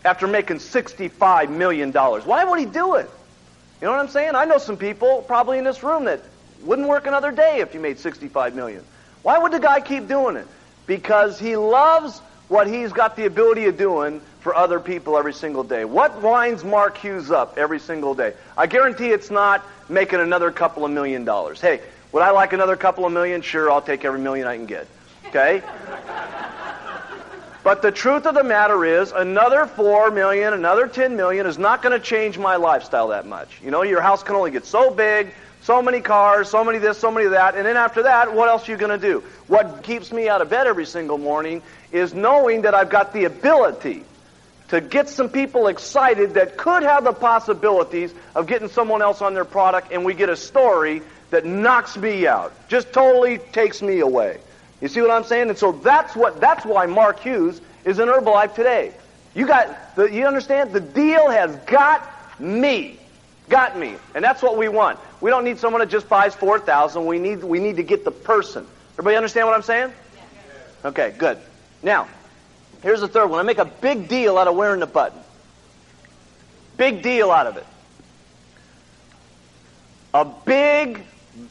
after making $65 million? Why would he do it? You know what I'm saying? I know some people probably in this room that wouldn't work another day if you made 65 million. Why would the guy keep doing it? Because he loves what he's got the ability of doing for other people every single day. What winds Mark Hughes up every single day? I guarantee it's not making another couple of million dollars. Hey, would I like another couple of million? Sure, I'll take every million I can get. Okay? But the truth of the matter is, another four million, another ten million is not going to change my lifestyle that much. You know, your house can only get so big, so many cars, so many this, so many that, and then after that, what else are you going to do? What keeps me out of bed every single morning is knowing that I've got the ability to get some people excited that could have the possibilities of getting someone else on their product, and we get a story that knocks me out, just totally takes me away. You see what I'm saying? And so that's what that's why Mark Hughes is in Herbalife today. You got the, you understand? The deal has got me. Got me. And that's what we want. We don't need someone that just buys 4,000. We need we need to get the person. Everybody understand what I'm saying? Okay, good. Now, Here's the third one. I make a big deal out of wearing the button. Big deal out of it. A big,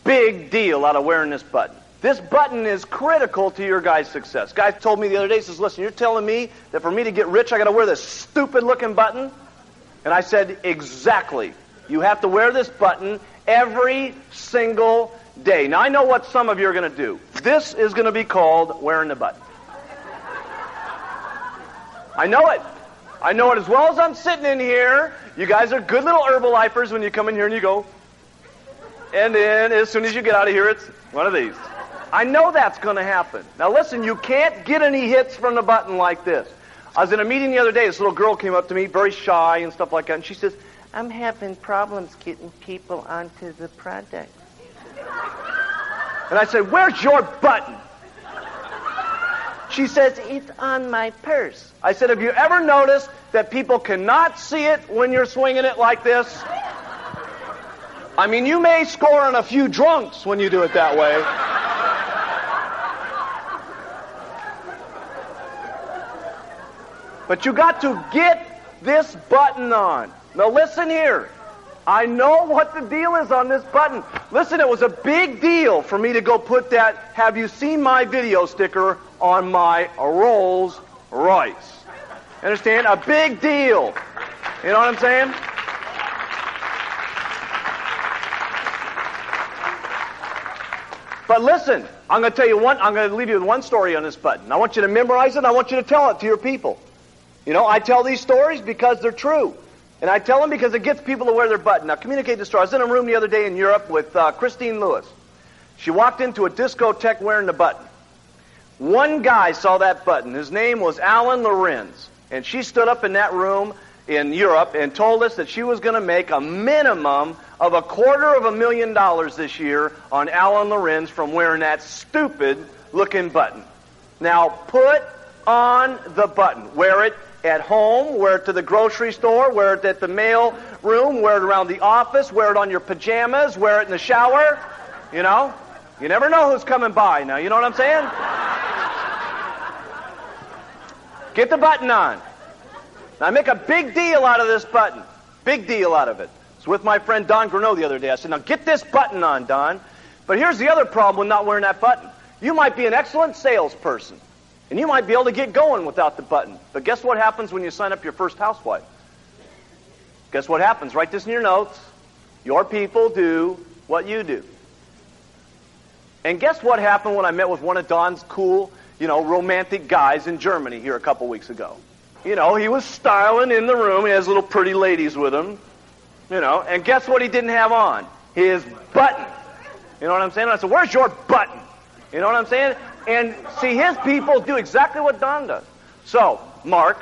big deal out of wearing this button. This button is critical to your guy's success. Guy told me the other day, he says, listen, you're telling me that for me to get rich, I got to wear this stupid looking button? And I said, exactly. You have to wear this button every single day. Now, I know what some of you are going to do. This is going to be called wearing the button. I know it. I know it as well as I'm sitting in here. You guys are good little Herbalifers when you come in here and you go. And then as soon as you get out of here, it's one of these. I know that's going to happen. Now listen, you can't get any hits from the button like this. I was in a meeting the other day. This little girl came up to me, very shy and stuff like that, and she says, I'm having problems getting people onto the product. And I said, Where's your button? She says, It's on my purse. I said, Have you ever noticed that people cannot see it when you're swinging it like this? I mean, you may score on a few drunks when you do it that way. But you got to get this button on. Now listen here. I know what the deal is on this button. Listen, it was a big deal for me to go put that have you seen my video sticker on my Rolls Royce. Understand? A big deal. You know what I'm saying? But listen, I'm going to tell you one, I'm going to leave you with one story on this button. I want you to memorize it. I want you to tell it to your people. You know, I tell these stories because they're true. And I tell them because it gets people to wear their button. Now, communicate the story. I was in a room the other day in Europe with uh, Christine Lewis. She walked into a discotheque wearing the button. One guy saw that button. His name was Alan Lorenz. And she stood up in that room in Europe and told us that she was going to make a minimum of a quarter of a million dollars this year on Alan Lorenz from wearing that stupid looking button. Now, put on the button. Wear it at home, wear it to the grocery store, wear it at the mail room, wear it around the office, wear it on your pajamas, wear it in the shower. You know? You never know who's coming by now. You know what I'm saying? Get the button on. Now, I make a big deal out of this button. Big deal out of it. I was with my friend Don Grano the other day. I said, now get this button on, Don. But here's the other problem with not wearing that button. You might be an excellent salesperson. And you might be able to get going without the button. But guess what happens when you sign up your first housewife? Guess what happens? Write this in your notes. Your people do what you do. And guess what happened when I met with one of Don's cool, you know, romantic guys in Germany here a couple weeks ago? You know, he was styling in the room. He has little pretty ladies with him. You know, and guess what he didn't have on? His button. You know what I'm saying? And I said, Where's your button? You know what I'm saying? And see, his people do exactly what Don does. So, Mark.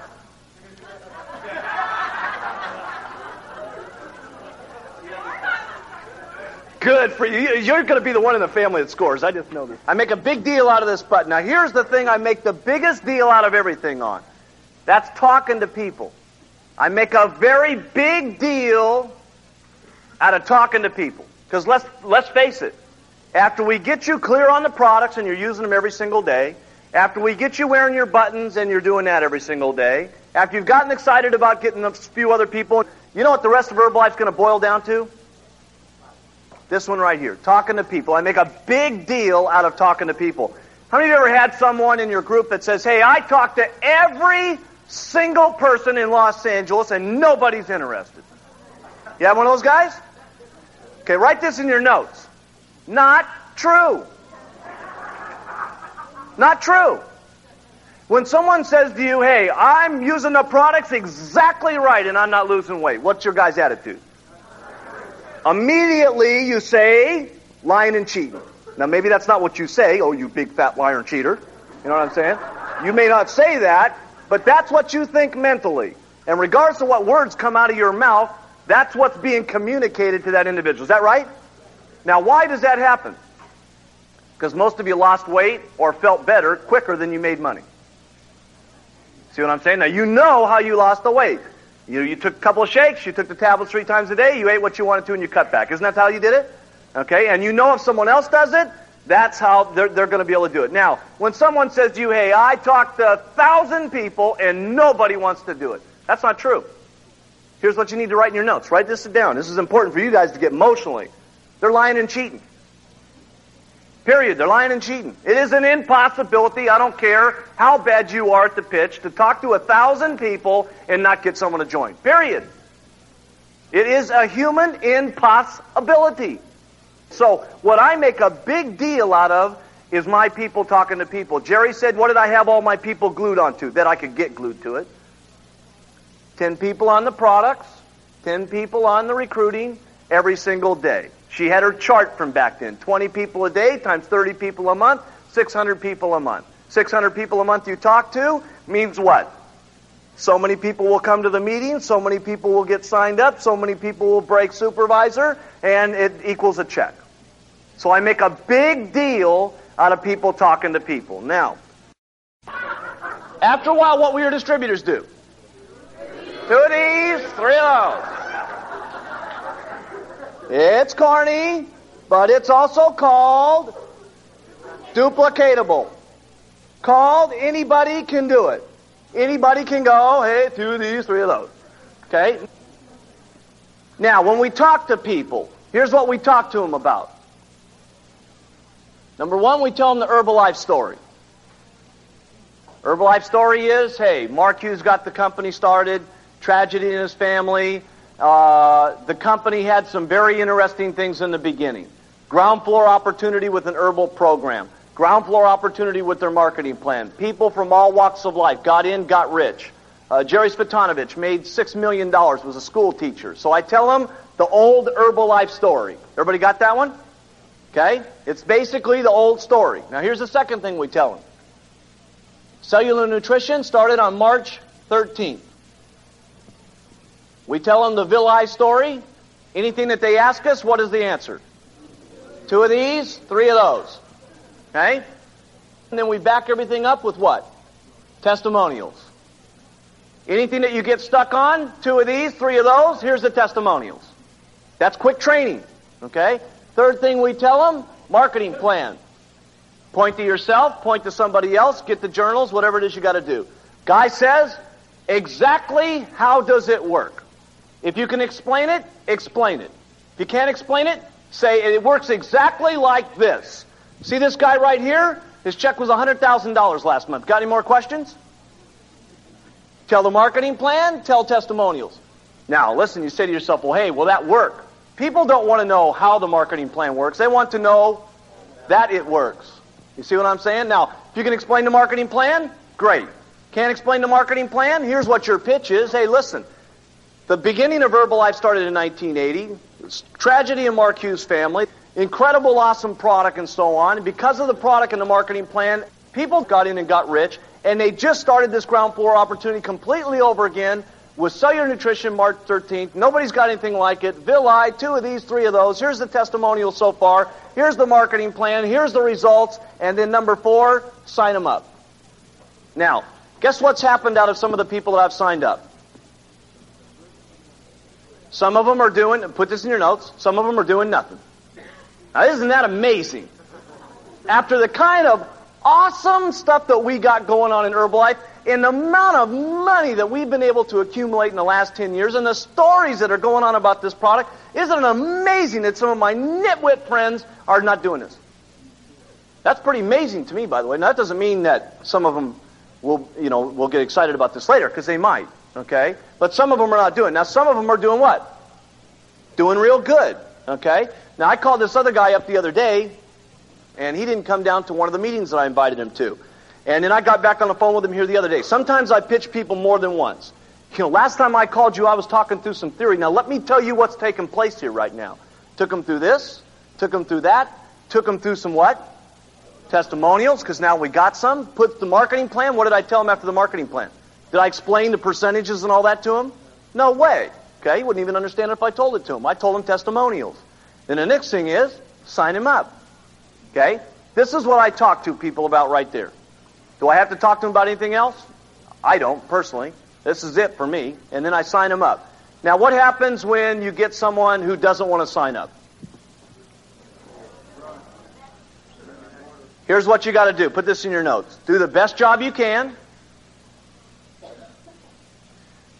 Good for you. You're going to be the one in the family that scores. I just know this. I make a big deal out of this button. Now, here's the thing I make the biggest deal out of everything on. That's talking to people. I make a very big deal out of talking to people. Because let's, let's face it, after we get you clear on the products and you're using them every single day, after we get you wearing your buttons and you're doing that every single day, after you've gotten excited about getting a few other people, you know what the rest of Herbalife's going to boil down to? This one right here, talking to people. I make a big deal out of talking to people. How many of you ever had someone in your group that says, hey, I talk to every single person in Los Angeles and nobody's interested? You have one of those guys? Okay, write this in your notes. Not true. Not true. When someone says to you, hey, I'm using the products exactly right and I'm not losing weight, what's your guy's attitude? Immediately you say, lying and cheating. Now maybe that's not what you say, oh, you big fat liar and cheater. You know what I'm saying? You may not say that, but that's what you think mentally. And regardless of what words come out of your mouth, that's what's being communicated to that individual. Is that right? Now, why does that happen? Because most of you lost weight or felt better quicker than you made money. See what I'm saying? Now, you know how you lost the weight. You, you took a couple of shakes, you took the tablets three times a day, you ate what you wanted to, and you cut back. Isn't that how you did it? Okay? And you know if someone else does it, that's how they're, they're going to be able to do it. Now, when someone says to you, hey, I talked to a thousand people and nobody wants to do it, that's not true. Here's what you need to write in your notes. Write this down. This is important for you guys to get emotionally. They're lying and cheating. Period. They're lying and cheating. It is an impossibility. I don't care how bad you are at the pitch to talk to a thousand people and not get someone to join. Period. It is a human impossibility. So what I make a big deal out of is my people talking to people. Jerry said, what did I have all my people glued onto? That I could get glued to it. Ten people on the products, ten people on the recruiting every single day. She had her chart from back then 20 people a day times 30 people a month, 600 people a month. 600 people a month you talk to means what? So many people will come to the meeting, so many people will get signed up, so many people will break supervisor, and it equals a check. So I make a big deal out of people talking to people. Now, After a while, what will your distributors do? Two these, three of those. It's corny, but it's also called duplicatable. Called anybody can do it. Anybody can go, hey, two of these, three of those. Okay? Now, when we talk to people, here's what we talk to them about. Number one, we tell them the Herbalife story. Herbalife story is, hey, Mark Hughes got the company started, tragedy in his family. Uh, the company had some very interesting things in the beginning. Ground floor opportunity with an herbal program. Ground floor opportunity with their marketing plan. People from all walks of life got in, got rich. Uh, Jerry Spitanovich made $6 million, was a school teacher. So I tell them the old Herbalife story. Everybody got that one? Okay? It's basically the old story. Now here's the second thing we tell them. Cellular nutrition started on March 13th. We tell them the villi story. Anything that they ask us, what is the answer? Two of these, three of those. Okay? And then we back everything up with what? Testimonials. Anything that you get stuck on, two of these, three of those, here's the testimonials. That's quick training. Okay? Third thing we tell them, marketing plan. Point to yourself, point to somebody else, get the journals, whatever it is you got to do. Guy says, exactly how does it work? If you can explain it, explain it. If you can't explain it, say it works exactly like this. See this guy right here? His check was $100,000 last month. Got any more questions? Tell the marketing plan, tell testimonials. Now, listen, you say to yourself, well, hey, will that work? People don't want to know how the marketing plan works. They want to know that it works. You see what I'm saying? Now, if you can explain the marketing plan, great. Can't explain the marketing plan? Here's what your pitch is. Hey, listen. The beginning of Herbalife started in 1980. Tragedy in Mark Hughes' family. Incredible, awesome product and so on. And because of the product and the marketing plan, people got in and got rich. And they just started this ground floor opportunity completely over again with cellular nutrition March 13th. Nobody's got anything like it. Villi, two of these, three of those. Here's the testimonial so far. Here's the marketing plan. Here's the results. And then number four, sign them up. Now, guess what's happened out of some of the people that I've signed up? Some of them are doing, put this in your notes, some of them are doing nothing. Now, isn't that amazing? After the kind of awesome stuff that we got going on in Herbalife, and the amount of money that we've been able to accumulate in the last 10 years, and the stories that are going on about this product, isn't it amazing that some of my nitwit friends are not doing this? That's pretty amazing to me, by the way. Now, that doesn't mean that some of them will, you know, will get excited about this later, because they might, okay? But some of them are not doing. Now, some of them are doing what? Doing real good, okay? Now, I called this other guy up the other day, and he didn't come down to one of the meetings that I invited him to. And then I got back on the phone with him here the other day. Sometimes I pitch people more than once. You know, last time I called you, I was talking through some theory. Now let me tell you what's taking place here right now. Took him through this, took him through that, took him through some what? Testimonials, because now we got some. Put the marketing plan. What did I tell him after the marketing plan? Did I explain the percentages and all that to him? No way. Okay, he wouldn't even understand if I told it to him. I told him testimonials. Then the next thing is, sign him up. Okay? This is what I talk to people about right there. Do I have to talk to them about anything else? I don't, personally. This is it for me. And then I sign them up. Now, what happens when you get someone who doesn't want to sign up? Here's what you got to do. Put this in your notes. Do the best job you can.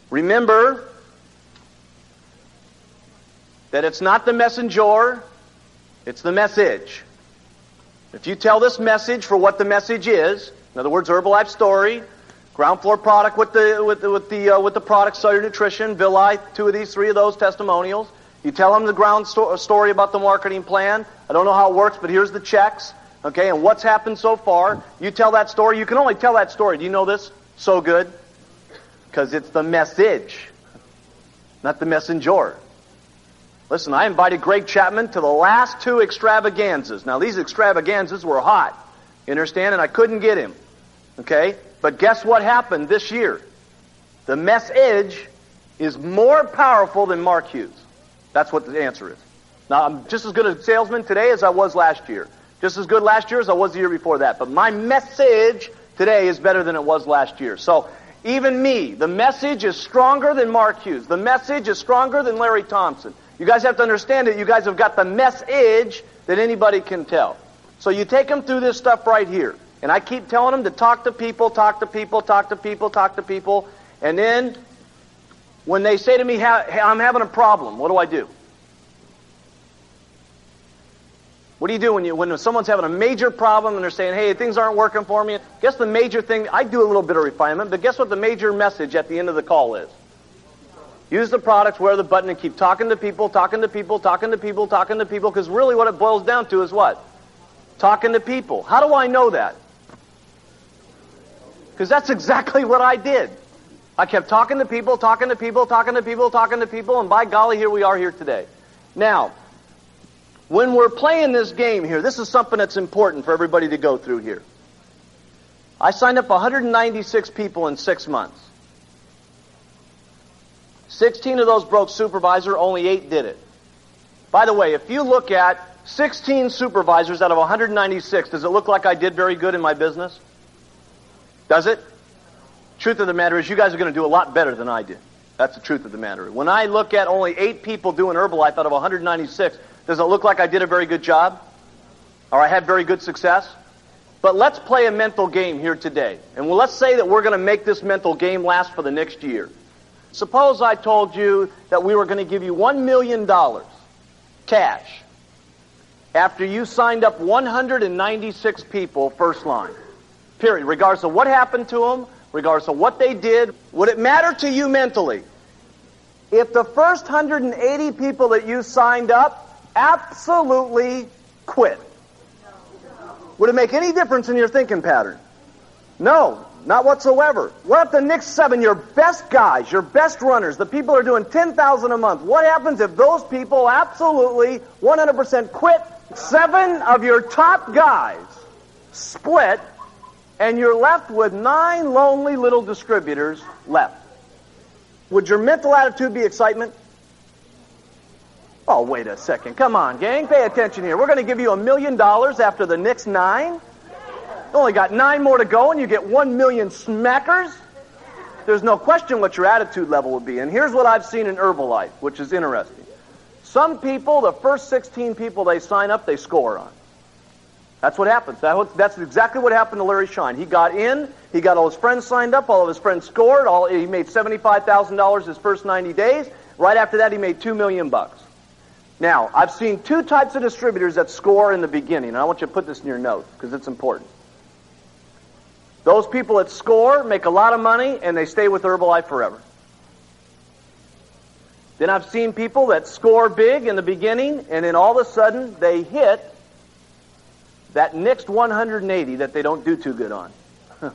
Remember that it's not the messenger, it's the message. If you tell this message for what the message is, in other words, Herbalife story, ground floor product with the with the with the, uh, with the product, cellular nutrition, villi, two of these, three of those testimonials. You tell them the ground sto- story about the marketing plan. I don't know how it works, but here's the checks. Okay, and what's happened so far. You tell that story. You can only tell that story. Do you know this? So good. Because it's the message, not the messenger. Listen, I invited Greg Chapman to the last two extravaganzas. Now, these extravaganzas were hot. You understand? And I couldn't get him. Okay? But guess what happened this year? The message is more powerful than Mark Hughes. That's what the answer is. Now, I'm just as good a salesman today as I was last year. Just as good last year as I was the year before that. But my message today is better than it was last year. So even me, the message is stronger than Mark Hughes. The message is stronger than Larry Thompson. You guys have to understand that you guys have got the message that anybody can tell. So you take them through this stuff right here. And I keep telling them to talk to people, talk to people, talk to people, talk to people. And then when they say to me, I'm having a problem, what do I do? What do you do when you when someone's having a major problem and they're saying, "Hey, things aren't working for me"? Guess the major thing I do a little bit of refinement, but guess what the major message at the end of the call is? Use the products, wear the button, and keep talking to people, talking to people, talking to people, talking to people, because really what it boils down to is what? Talking to people. How do I know that? Because that's exactly what I did. I kept talking to people, talking to people, talking to people, talking to people, and by golly, here we are here today. Now, when we're playing this game here, this is something that's important for everybody to go through here. I signed up 196 people in six months. 16 of those broke supervisor, only 8 did it. By the way, if you look at 16 supervisors out of 196, does it look like I did very good in my business? Does it? Truth of the matter is, you guys are going to do a lot better than I did. That's the truth of the matter. When I look at only 8 people doing Herbalife out of 196, does it look like I did a very good job? Or I had very good success? But let's play a mental game here today. And let's say that we're going to make this mental game last for the next year. Suppose I told you that we were going to give you $1 million cash after you signed up 196 people first line. Period. Regardless of what happened to them, regardless of what they did, would it matter to you mentally if the first 180 people that you signed up absolutely quit? Would it make any difference in your thinking pattern? No, not whatsoever. What if the next seven, your best guys, your best runners, the people are doing 10,000 a month, what happens if those people absolutely 100% quit? Seven of your top guys split, and you're left with nine lonely little distributors left. Would your mental attitude be excitement? Oh, wait a second. Come on, gang. Pay attention here. We're going to give you a million dollars after the next nine. You only got nine more to go, and you get one million smackers. There's no question what your attitude level would be. And here's what I've seen in Herbalife, which is interesting. Some people, the first 16 people they sign up, they score on. That's what happens. That's exactly what happened to Larry Shine. He got in, he got all his friends signed up, all of his friends scored, all, he made $75,000 his first 90 days. Right after that, he made two million bucks. Now, I've seen two types of distributors that score in the beginning, and I want you to put this in your notes because it's important. Those people that score make a lot of money and they stay with Herbalife forever. Then I've seen people that score big in the beginning and then all of a sudden they hit that next 180 that they don't do too good on.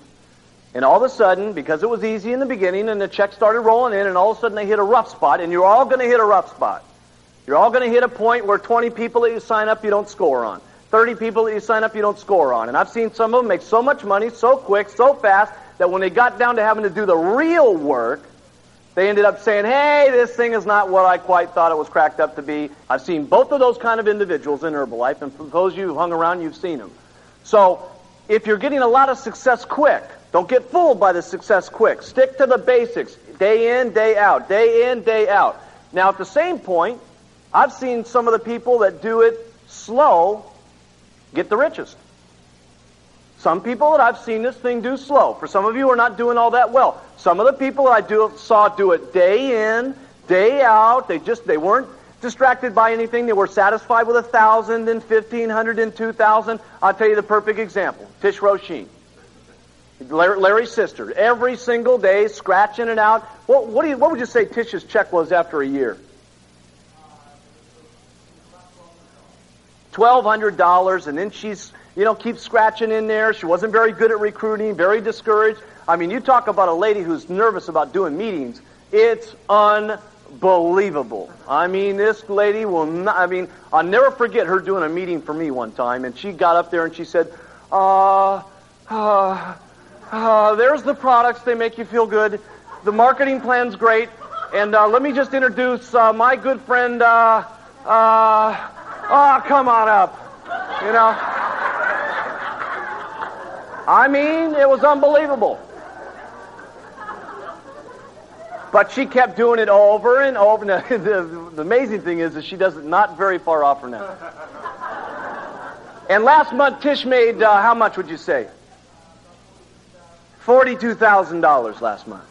and all of a sudden, because it was easy in the beginning and the check started rolling in and all of a sudden they hit a rough spot and you're all going to hit a rough spot. You're all going to hit a point where 20 people that you sign up you don't score on. 30 people that you sign up you don't score on. And I've seen some of them make so much money so quick, so fast, that when they got down to having to do the real work, they ended up saying, hey, this thing is not what I quite thought it was cracked up to be. I've seen both of those kind of individuals in Herbalife, and for those of you who hung around, you've seen them. So, if you're getting a lot of success quick, don't get fooled by the success quick. Stick to the basics, day in, day out, day in, day out. Now, at the same point, I've seen some of the people that do it slow get the richest. Some people that I've seen this thing do slow. For some of you are not doing all that well. Some of the people that I do, saw do it day in, day out. They just they weren't distracted by anything. They were satisfied with a thousand and fifteen hundred and two thousand. I'll tell you the perfect example. Tish Roisin. Larry's sister. Every single day, scratching it out. What, what, do you, what would you say Tish's check was after a year? $1,200, and then she's, you know, keeps scratching in there. She wasn't very good at recruiting, very discouraged. I mean, you talk about a lady who's nervous about doing meetings. It's unbelievable. I mean, this lady will not, I mean, I'll never forget her doing a meeting for me one time, and she got up there and she said, uh, uh, uh, there's the products. They make you feel good. The marketing plan's great. And uh, let me just introduce uh, my good friend, uh, uh, Oh, come on up. You know? I mean, it was unbelievable. But she kept doing it over and over. Now, the, the amazing thing is that she does it not very far off from now. And last month, Tish made, uh, how much would you say? $42,000 last month.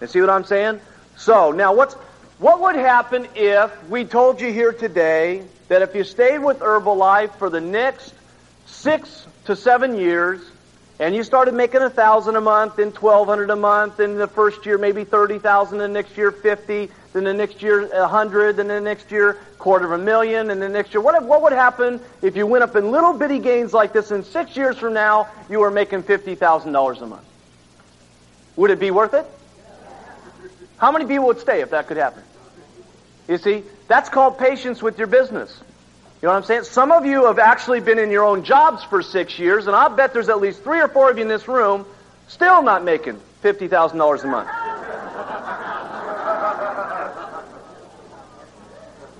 You see what I'm saying? So, now what's, what would happen if we told you here today that if you stayed with Herbalife for the next six to seven years, and you started making a thousand a month, then twelve hundred a month, then the first year maybe thirty thousand, the next year fifty, then the next year a hundred, then the next year quarter of a million, and the next year what what would happen if you went up in little bitty gains like this? And six years from now, you were making fifty thousand dollars a month. Would it be worth it? How many people would stay if that could happen? You see, that's called patience with your business. You know what I'm saying? Some of you have actually been in your own jobs for six years, and I'll bet there's at least three or four of you in this room still not making $50,000 a month.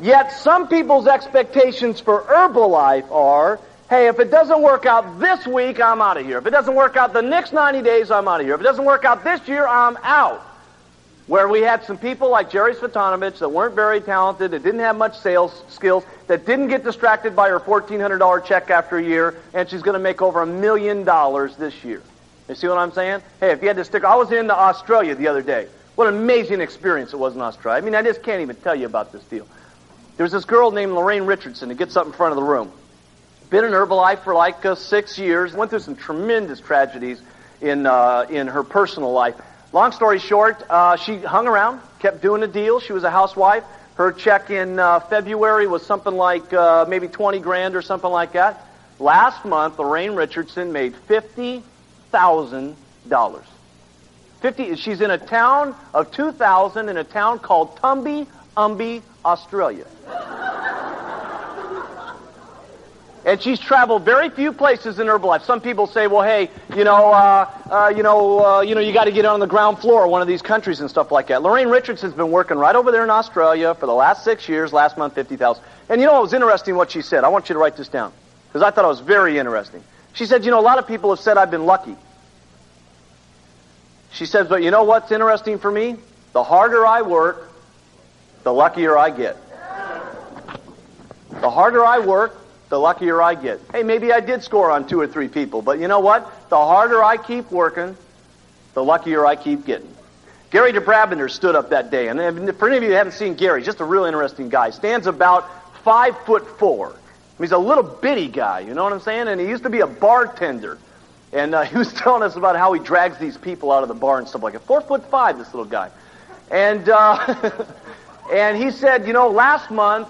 Yet some people's expectations for Herbalife are, hey, if it doesn't work out this week, I'm out of here. If it doesn't work out the next 90 days, I'm out of here. If it doesn't work out this year, I'm out where we had some people like Jerry Svetanovich that weren't very talented, that didn't have much sales skills, that didn't get distracted by her $1,400 check after a year, and she's going to make over a million dollars this year. You see what I'm saying? Hey, if you had to stick, I was in Australia the other day. What an amazing experience it was in Australia. I mean, I just can't even tell you about this deal. There was this girl named Lorraine Richardson that gets up in front of the room. Been in Herbalife for like uh, six years. Went through some tremendous tragedies in uh, in her personal life. Long story short, uh, she hung around, kept doing a deal. She was a housewife. Her check in uh, February was something like uh, maybe 20 grand or something like that. Last month, Lorraine Richardson made $50,000. 50, she's in a town of 2,000 in a town called Tumby Umby, Australia. And she's traveled very few places in her life. Some people say, well, hey, you know, uh, uh, you know, uh, you know, you got to get on the ground floor of one of these countries and stuff like that. Lorraine Richards has been working right over there in Australia for the last six years. Last month, fifty thousand. And you know, it was interesting what she said. I want you to write this down because I thought it was very interesting. She said, you know, a lot of people have said I've been lucky. She says, but you know what's interesting for me? The harder I work, the luckier I get. The harder I work, the luckier I get. Hey, maybe I did score on two or three people, but you know what? The harder I keep working, the luckier I keep getting. Gary DeBrabender stood up that day, and for any of you who haven't seen Gary, just a real interesting guy. Stands about five foot four. He's a little bitty guy, you know what I'm saying? And he used to be a bartender. And uh, he was telling us about how he drags these people out of the bar and stuff like that. Four foot five, this little guy. And, uh, and he said, you know, last month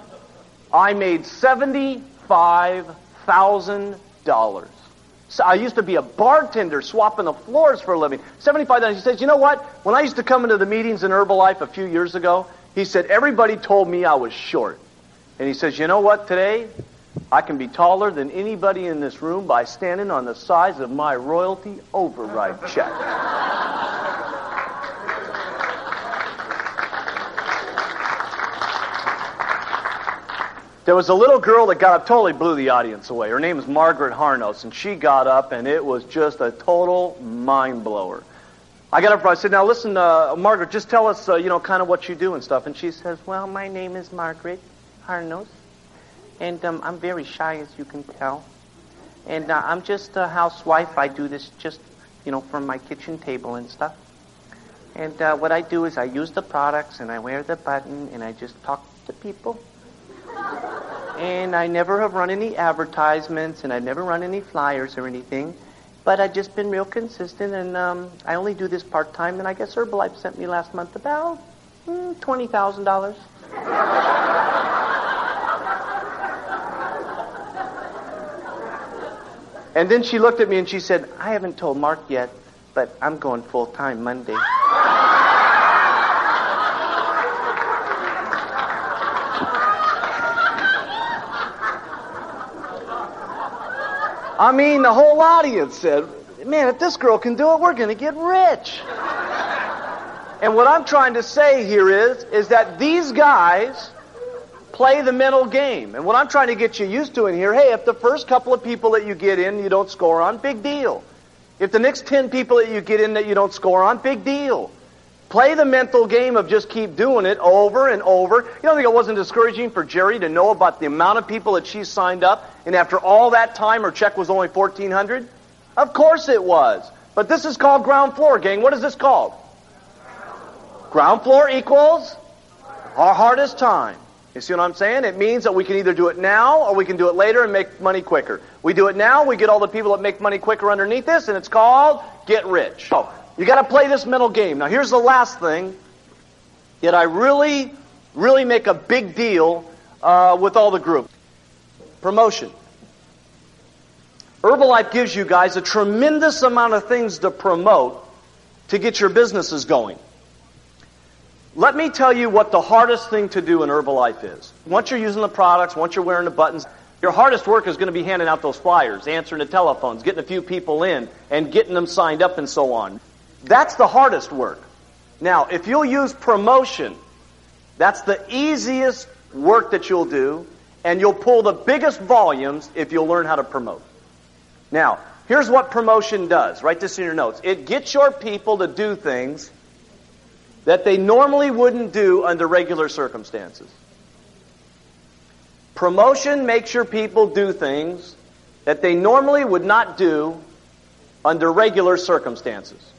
I made 70 $75,000. So I used to be a bartender swapping the floors for a living. $75,000. He says, you know what? When I used to come into the meetings in Herbalife a few years ago, he said, everybody told me I was short. And he says, you know what today? I can be taller than anybody in this room by standing on the size of my royalty override check. There was a little girl that got up, totally blew the audience away. Her name is Margaret Harnos, and she got up, and it was just a total mind blower. I got up, I said, "Now listen, uh, Margaret, just tell us, uh, you know, kind of what you do and stuff." And she says, "Well, my name is Margaret Harnos, and um, I'm very shy, as you can tell, and uh, I'm just a housewife. I do this just, you know, from my kitchen table and stuff. And uh, what I do is I use the products, and I wear the button, and I just talk to people." And I never have run any advertisements, and I've never run any flyers or anything. But I've just been real consistent, and um, I only do this part time. And I guess Herbalife sent me last month about mm, twenty thousand dollars. And then she looked at me and she said, "I haven't told Mark yet, but I'm going full time Monday." I mean, the whole audience said, man, if this girl can do it, we're going to get rich. and what I'm trying to say here is, is that these guys play the mental game. And what I'm trying to get you used to in here, hey, if the first couple of people that you get in you don't score on, big deal. If the next 10 people that you get in that you don't score on, big deal. Play the mental game of just keep doing it over and over. You don't think it wasn't discouraging for Jerry to know about the amount of people that she signed up, and after all that time, her check was only 1400 Of course it was. But this is called ground floor, gang. What is this called? Ground floor equals our hardest time. You see what I'm saying? It means that we can either do it now or we can do it later and make money quicker. We do it now, we get all the people that make money quicker underneath this, and it's called get rich. So, you got to play this mental game. Now, here's the last thing that I really, really make a big deal uh, with all the group promotion. Herbalife gives you guys a tremendous amount of things to promote to get your businesses going. Let me tell you what the hardest thing to do in Herbalife is. Once you're using the products, once you're wearing the buttons, your hardest work is going to be handing out those flyers, answering the telephones, getting a few people in, and getting them signed up and so on. That's the hardest work. Now, if you'll use promotion, that's the easiest work that you'll do, and you'll pull the biggest volumes if you'll learn how to promote. Now, here's what promotion does. Write this in your notes. It gets your people to do things that they normally wouldn't do under regular circumstances. Promotion makes your people do things that they normally would not do under regular circumstances.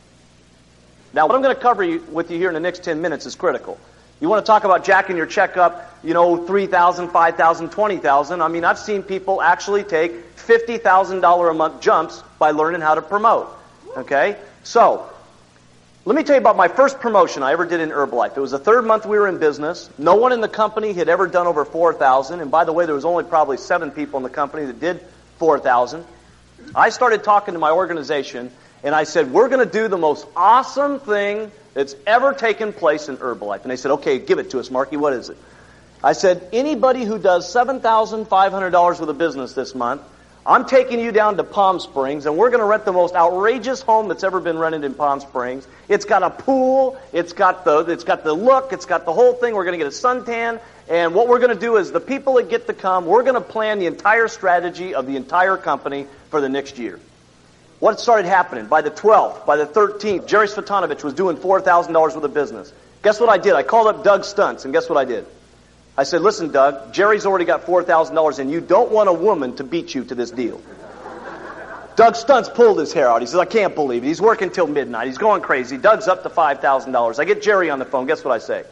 Now, what I'm going to cover with you here in the next 10 minutes is critical. You want to talk about jacking your check up, you know, 3,000, 5,000, 20,000. I mean, I've seen people actually take $50,000 a month jumps by learning how to promote. Okay? So, let me tell you about my first promotion I ever did in Herbalife. It was the third month we were in business. No one in the company had ever done over 4,000. And by the way, there was only probably seven people in the company that did 4,000. I started talking to my organization and I said, we're going to do the most awesome thing that's ever taken place in Herbalife. And they said, okay, give it to us, Marky. What is it? I said, anybody who does $7,500 with a business this month I'm taking you down to Palm Springs, and we're going to rent the most outrageous home that's ever been rented in Palm Springs. It's got a pool, it's got the, it's got the look, it's got the whole thing. We're going to get a suntan, and what we're going to do is the people that get to come, we're going to plan the entire strategy of the entire company for the next year. What started happening? By the 12th, by the 13th, Jerry Svetanovich was doing $4,000 worth of business. Guess what I did? I called up Doug Stunts, and guess what I did? I said, listen, Doug, Jerry's already got $4,000 and you don't want a woman to beat you to this deal. Doug Stunts pulled his hair out. He says, I can't believe it. He's working till midnight. He's going crazy. Doug's up to $5,000. I get Jerry on the phone. Guess what I say?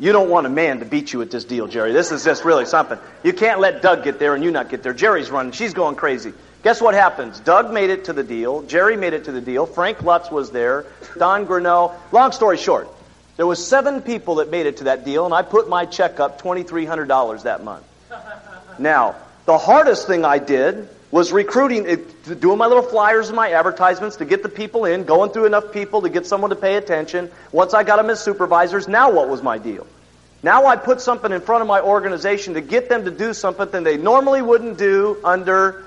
You don't want a man to beat you at this deal, Jerry. This is just really something. You can't let Doug get there and you not get there. Jerry's running. She's going crazy. Guess what happens? Doug made it to the deal. Jerry made it to the deal. Frank Lutz was there. Don Greneau. Long story short, there was seven people that made it to that deal, and I put my check up $2,300 that month. Now, the hardest thing I did was recruiting, eh, doing my little flyers and my advertisements to get the people in, going through enough people to get someone to pay attention. Once I got them as supervisors, now what was my deal? Now I put something in front of my organization to get them to do something that they normally wouldn't do under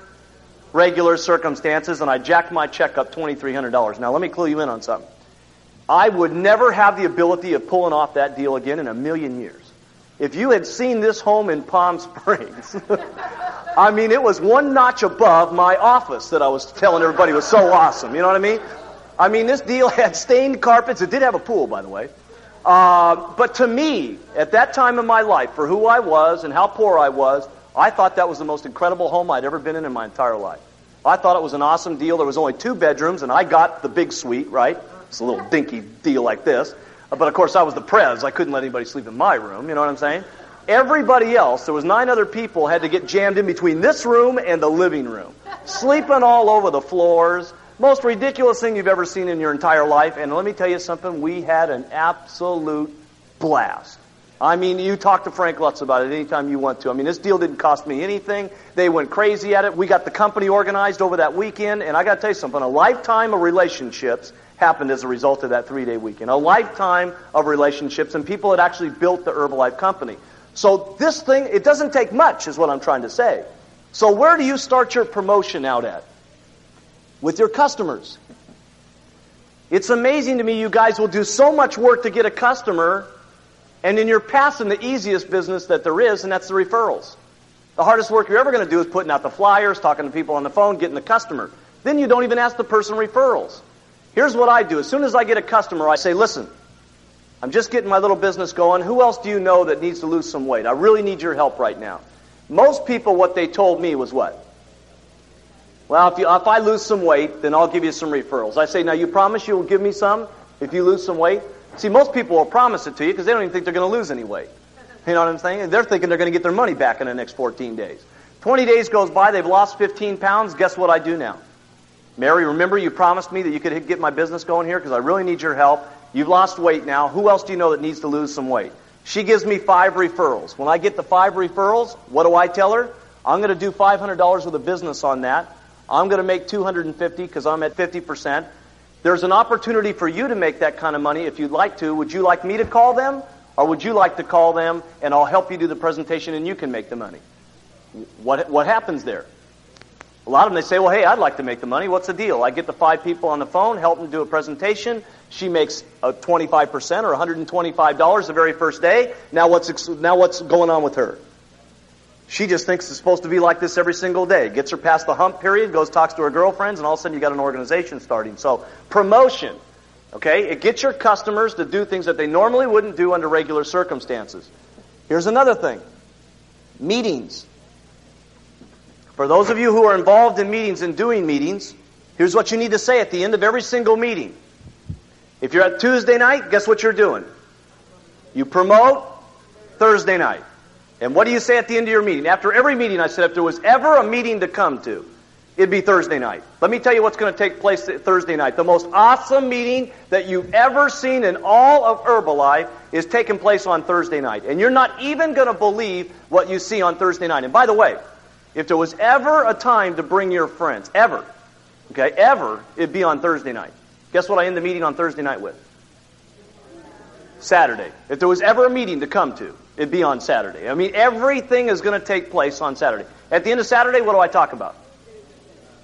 regular circumstances, and I jacked my check up $2,300. Now let me clue you in on something. I would never have the ability of pulling off that deal again in a million years. If you had seen this home in Palm Springs, I mean, it was one notch above my office that I was telling everybody was so awesome. You know what I mean? I mean, this deal had stained carpets. It did have a pool, by the way. Uh, but to me, at that time in my life, for who I was and how poor I was, I thought that was the most incredible home I'd ever been in in my entire life. I thought it was an awesome deal. There was only two bedrooms, and I got the big suite, right? It's a little dinky deal like this. Uh, but of course, I was the prez. I couldn't let anybody sleep in my room. You know what I'm saying? Everybody else, there was nine other people, had to get jammed in between this room and the living room, sleeping all over the floors. Most ridiculous thing you've ever seen in your entire life. And let me tell you something, we had an absolute blast. I mean, you talk to Frank Lutz about it anytime you want to. I mean, this deal didn't cost me anything. They went crazy at it. We got the company organized over that weekend, and I got to tell you something, a lifetime of relationships happened as a result of that three day weekend. A lifetime of relationships, and people had actually built the Herbalife company. So this thing, it doesn't take much, is what I'm trying to say. So where do you start your promotion out at? With your customers. It's amazing to me you guys will do so much work to get a customer, and then you're passing the easiest business that there is, and that's the referrals. The hardest work you're ever going to do is putting out the flyers, talking to people on the phone, getting the customer. Then you don't even ask the person referrals. Here's what I do. As soon as I get a customer, I say, listen, I'm just getting my little business going. Who else do you know that needs to lose some weight? I really need your help right now. Most people, what they told me was what? Well, if, you, if I lose some weight, then I'll give you some referrals. I say, now you promise you'll give me some if you lose some weight? See, most people will promise it to you because they don't even think they're going to lose any weight. You know what I'm saying? They're thinking they're going to get their money back in the next 14 days. 20 days goes by, they've lost 15 pounds. Guess what I do now? Mary, remember you promised me that you could get my business going here because I really need your help. You've lost weight now. Who else do you know that needs to lose some weight? She gives me five referrals. When I get the five referrals, what do I tell her? I'm going to do $500 worth of business on that. I'm going to make 250 because I'm at 50%. There's an opportunity for you to make that kind of money if you'd like to. Would you like me to call them? Or would you like to call them and I'll help you do the presentation and you can make the money? What, what happens there? A lot of them, they say, well, hey, I'd like to make the money. What's the deal? I get the five people on the phone, help them do a presentation. She makes uh, a 25% or $125 the very first day. Now what's, now what's going on with her? She just thinks it's supposed to be like this every single day. Gets her past the hump period, goes talks to her girlfriends, and all of a sudden you got an organization starting. So promotion, okay, it gets your customers to do things that they normally wouldn't do under regular circumstances. Here's another thing: meetings. For those of you who are involved in meetings and doing meetings, here's what you need to say at the end of every single meeting. If you're at Tuesday night, guess what you're doing? You promote Thursday night. And what do you say at the end of your meeting? After every meeting, I said, if there was ever a meeting to come to, it'd be Thursday night. Let me tell you what's going to take place Thursday night. The most awesome meeting that you've ever seen in all of Herbalife is taking place on Thursday night. And you're not even going to believe what you see on Thursday night. And by the way, if there was ever a time to bring your friends, ever, okay, ever, it'd be on Thursday night. Guess what I end the meeting on Thursday night with? Saturday. If there was ever a meeting to come to, it'd be on Saturday. I mean, everything is going to take place on Saturday. At the end of Saturday, what do I talk about?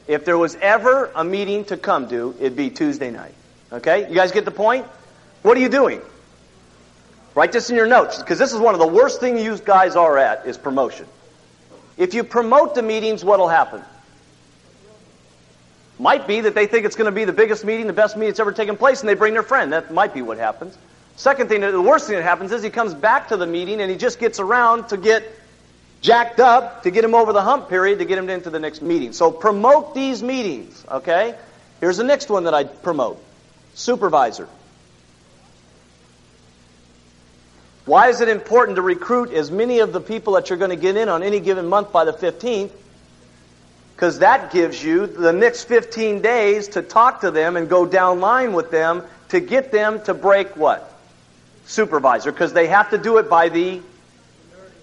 If there was ever a meeting to come to, it'd be Tuesday night. Okay? You guys get the point? What are you doing? Write this in your notes, because this is one of the worst things you guys are at, is promotion. If you promote the meetings, what'll happen? Might be that they think it's going to be the biggest meeting, the best meeting that's ever taken place, and they bring their friend. That might be what happens. Second thing, the worst thing that happens is he comes back to the meeting and he just gets around to get jacked up to get him over the hump period to get him into the next meeting. So promote these meetings, okay? Here's the next one that I promote. Supervisor. Why is it important to recruit as many of the people that you're going to get in on any given month by the 15th? Because that gives you the next 15 days to talk to them and go down line with them to get them to break what? Supervisor because they have to do it by the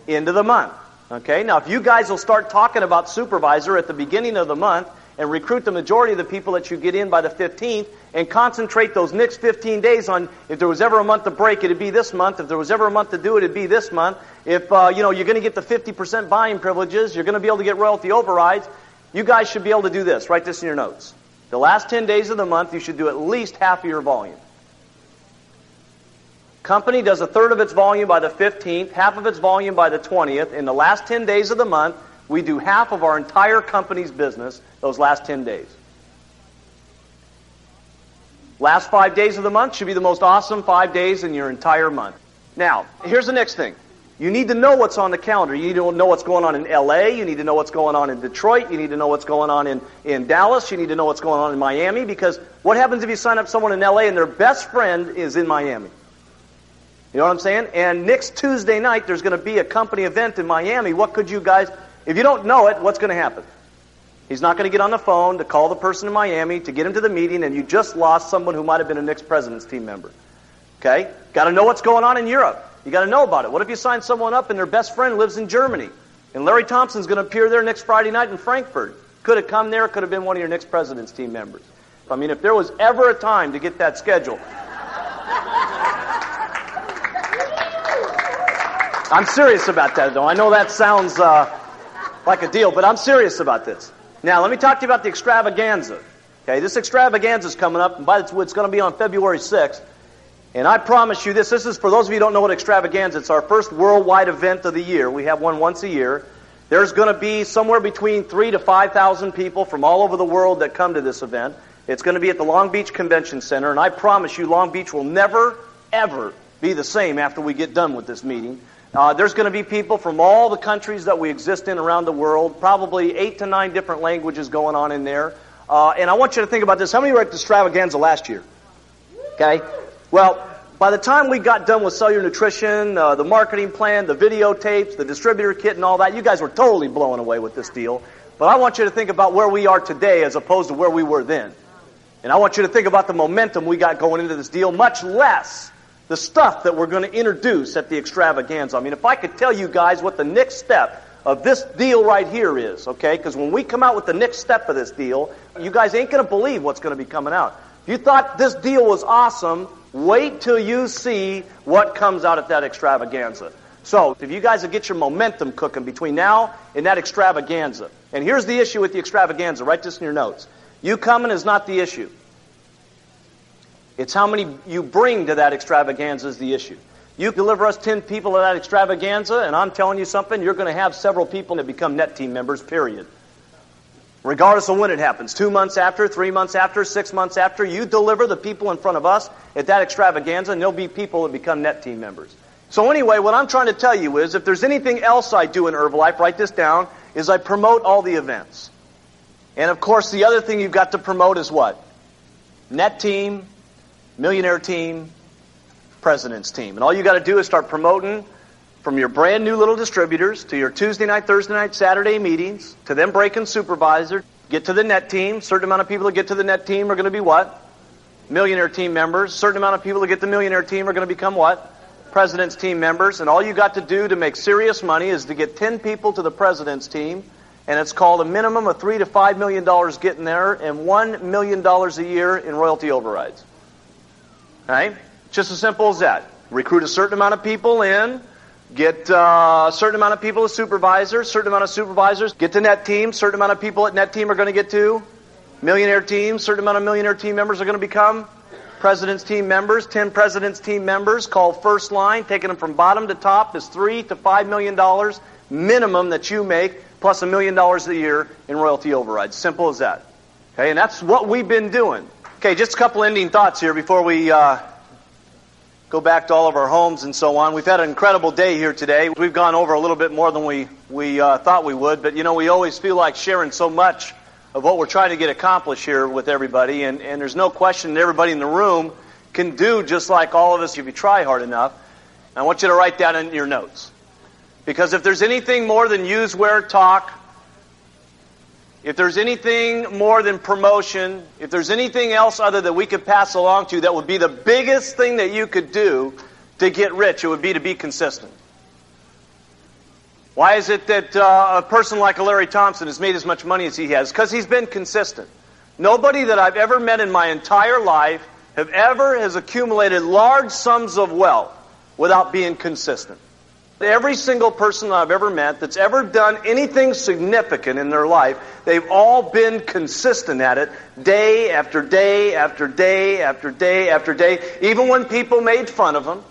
end of the month. Okay, now if you guys will start talking about supervisor at the beginning of the month and recruit the majority of the people that you get in by the 15th and concentrate those next 15 days on if there was ever a month to break, it'd be this month. If there was ever a month to do it, it'd be this month. If, uh, you know, you're going to get the 50% buying privileges, you're going to be able to get royalty overrides, you guys should be able to do this. Write this in your notes. The last 10 days of the month, you should do at least half of your volume. Company does a third of its volume by the 15th, half of its volume by the 20th. In the last 10 days of the month, we do half of our entire company's business those last 10 days. Last five days of the month should be the most awesome five days in your entire month. Now, here's the next thing. You need to know what's on the calendar. You need to know what's going on in LA. You need to know what's going on in Detroit. You need to know what's going on in, in Dallas. You need to know what's going on in Miami because what happens if you sign up someone in LA and their best friend is in Miami? You know what I'm saying? And next Tuesday night, there's going to be a company event in Miami. What could you guys, if you don't know it, what's going to happen? He's not going to get on the phone to call the person in Miami to get him to the meeting, and you just lost someone who might have been a Knicks president's team member. Okay? Got to know what's going on in Europe. You got to know about it. What if you sign someone up and their best friend lives in Germany? And Larry Thompson's going to appear there next Friday night in Frankfurt. Could have come there, could have been one of your next president's team members. I mean, if there was ever a time to get that schedule, I'm serious about that, though. I know that sounds uh, like a deal, but I'm serious about this. Now, let me talk to you about the extravaganza. Okay, this extravaganza is coming up, and by the way, it's going to be on February 6th. And I promise you this, this is for those of you who don't know what extravaganza, is, it's our first worldwide event of the year. We have one once a year. There's going to be somewhere between three to 5,000 people from all over the world that come to this event. It's going to be at the Long Beach Convention Center, and I promise you, Long Beach will never, ever be the same after we get done with this meeting. Uh, there's going to be people from all the countries that we exist in around the world, probably eight to nine different languages going on in there. Uh, and I want you to think about this. How many were at the extravaganza last year? Okay? Well, by the time we got done with cellular nutrition, uh, the marketing plan, the videotapes, the distributor kit, and all that, you guys were totally blown away with this deal. But I want you to think about where we are today as opposed to where we were then. And I want you to think about the momentum we got going into this deal, much less the stuff that we're going to introduce at the extravaganza. I mean, if I could tell you guys what the next step of this deal right here is, okay? Because when we come out with the next step of this deal, you guys ain't going to believe what's going to be coming out. If you thought this deal was awesome, wait till you see what comes out at that extravaganza. So, if you guys will get your momentum cooking between now and that extravaganza. And here's the issue with the extravaganza. Write this in your notes. You coming is not the issue. It's how many you bring to that extravaganza is the issue. You deliver us 10 people at that extravaganza, and I'm telling you something, you're going to have several people that become net team members, period regardless of when it happens two months after, three months after, six months after. You deliver the people in front of us at that extravaganza, and there'll be people that become net team members. So, anyway, what I'm trying to tell you is if there's anything else I do in Herbalife, write this down, is I promote all the events. And of course, the other thing you've got to promote is what? Net team, millionaire team, president's team. And all you got to do is start promoting from your brand new little distributors to your Tuesday night, Thursday night, Saturday meetings, to them breaking supervisor, get to the net team. Certain amount of people that get to the net team are going to be what? Millionaire team members. Certain amount of people that get the millionaire team are going to become what? President's team members. And all you got to do to make serious money is to get 10 people to the president's team. And it's called a minimum of three to five million dollars getting there and one million dollars a year in royalty overrides. Right? Just as simple as that. Recruit a certain amount of people in, Get uh, a certain amount of people as supervisors, certain amount of supervisors. Get to net team. Certain amount of people at net team are going to get to millionaire team. Certain amount of millionaire team members are going to become president's team members. Ten president's team members called first line, taking them from bottom to top is three to five million dollars minimum that you make, plus a million dollars a year in royalty overrides. Simple as that. Okay, and that's what we've been doing. Okay, just a couple ending thoughts here before we. Uh, go back to all of our homes and so on. We've had an incredible day here today. We've gone over a little bit more than we, we uh, thought we would, but you know, we always feel like sharing so much of what we're trying to get accomplished here with everybody, and, and there's no question that everybody in the room can do just like all of us if you try hard enough. And I want you to write that in your notes. Because if there's anything more than use, wear, talk, if there's anything more than promotion, if there's anything else other that we could pass along to you that would be the biggest thing that you could do to get rich, it would be to be consistent. Why is it that uh, a person like Larry Thompson has made as much money as he has? Because he's been consistent. Nobody that I've ever met in my entire life have ever has accumulated large sums of wealth without being consistent. Every single person I've ever met that's ever done anything significant in their life, they've all been consistent at it day after day after day after day after day. Even when people made fun of them,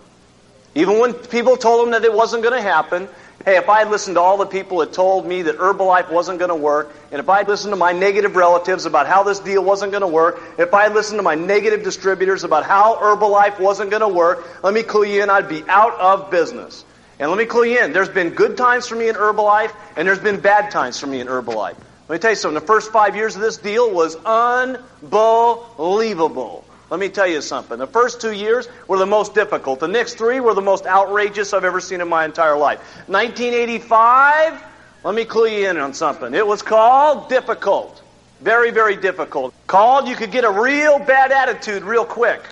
even when people told them that it wasn't going to happen. Hey, if I had listened to all the people that told me that Herbalife wasn't going to work, and if I had listened to my negative relatives about how this deal wasn't going to work, if I had listened to my negative distributors about how Herbalife wasn't going to work, let me clue you in, I'd be out of business. And let me clue you in. There's been good times for me in Herbalife, and there's been bad times for me in Herbalife. Let me tell you something. The first five years of this deal was unbelievable. Let me tell you something. The first two years were the most difficult. The next three were the most outrageous I've ever seen in my entire life. 1985, let me clue you in on something. It was called difficult. Very, very difficult. Called you could get a real bad attitude real quick.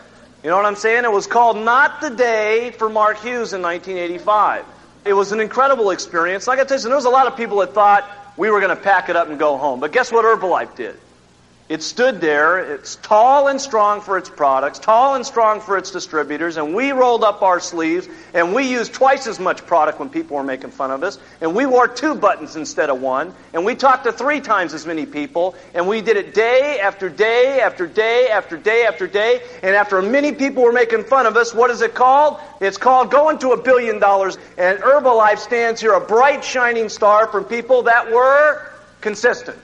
You know what I'm saying? It was called Not the Day for Mark Hughes in 1985. It was an incredible experience. Like I tell you, there was a lot of people that thought we were going to pack it up and go home. But guess what Herbalife did? It stood there. It's tall and strong for its products, tall and strong for its distributors, and we rolled up our sleeves and we used twice as much product when people were making fun of us, and we wore two buttons instead of one, and we talked to three times as many people, and we did it day after day after day after day after day, and after many people were making fun of us, what is it called? It's called going to a billion dollars, and Herbalife stands here a bright shining star from people that were consistent.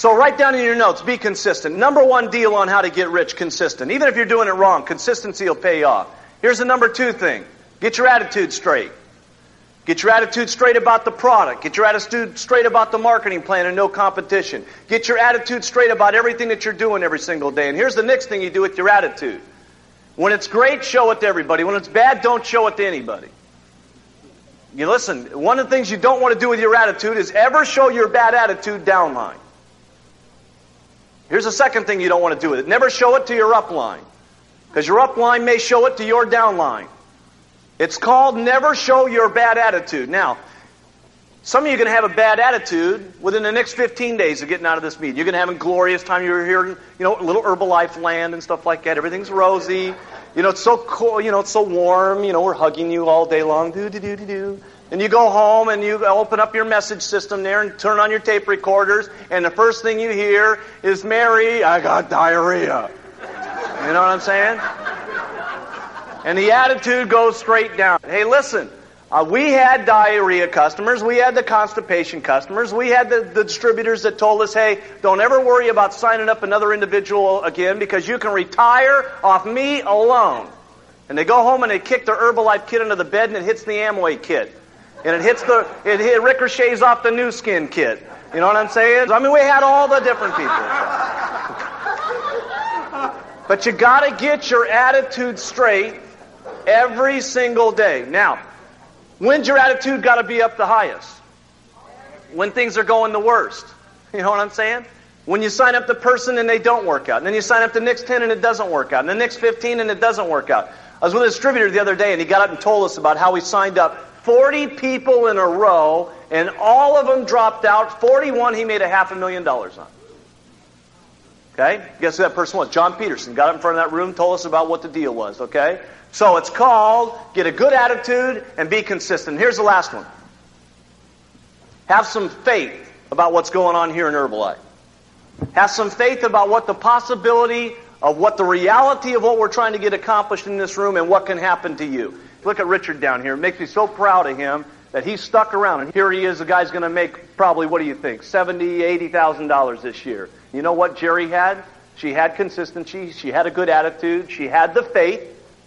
So write down in your notes, be consistent. Number one deal on how to get rich, consistent. Even if you're doing it wrong, consistency will pay off. Here's the number two thing. Get your attitude straight. Get your attitude straight about the product. Get your attitude straight about the marketing plan and no competition. Get your attitude straight about everything that you're doing every single day. And here's the next thing you do with your attitude. When it's great, show it to everybody. When it's bad, don't show it to anybody. You listen, one of the things you don't want to do with your attitude is ever show your bad attitude downline. Here's the second thing you don't want to do with it. Never show it to your upline. Because your upline may show it to your downline. It's called never show your bad attitude. Now, some of you are going to have a bad attitude within the next 15 days of getting out of this meeting. You're going to have a glorious time. You're here in, you know, little Herbalife land and stuff like that. Everything's rosy. You know, it's so cool. You know, it's so warm. You know, we're hugging you all day long. Do, do, do, do, do. And you go home and you open up your message system there and turn on your tape recorders, and the first thing you hear is, Mary, I got diarrhea. You know what I'm saying? And the attitude goes straight down. Hey, listen, uh, we had diarrhea customers, we had the constipation customers, we had the, the distributors that told us, hey, don't ever worry about signing up another individual again because you can retire off me alone. And they go home and they kick their Herbalife kit under the bed and it hits the Amway kit and it hits the it, it ricochets off the Nu Skin kit. You know what I'm saying? I mean, we had all the different people. but you got to get your attitude straight every single day. Now, when's your attitude got to be up the highest? When things are going the worst. You know what I'm saying? When you sign up the person and they don't work out. And then you sign up the next 10 and it doesn't work out. And the next 15 and it doesn't work out. I was with a distributor the other day and he got up and told us about how he signed up 40 people in a row, and all of them dropped out. 41 he made a half a million dollars on. Okay? Guess who that person was? John Peterson. Got up in front of that room, told us about what the deal was. Okay? So it's called get a good attitude and be consistent. Here's the last one. Have some faith about what's going on here in Herbalife. Have some faith about what the possibility of what the reality of what we're trying to get accomplished in this room and what can happen to you. Look at Richard down here. It makes me so proud of him that he stuck around. And here he is, the guy's going to make probably, what do you think, seventy, eighty thousand dollars this year. You know what Jerry had? She had consistency. She had a good attitude. She had the faith.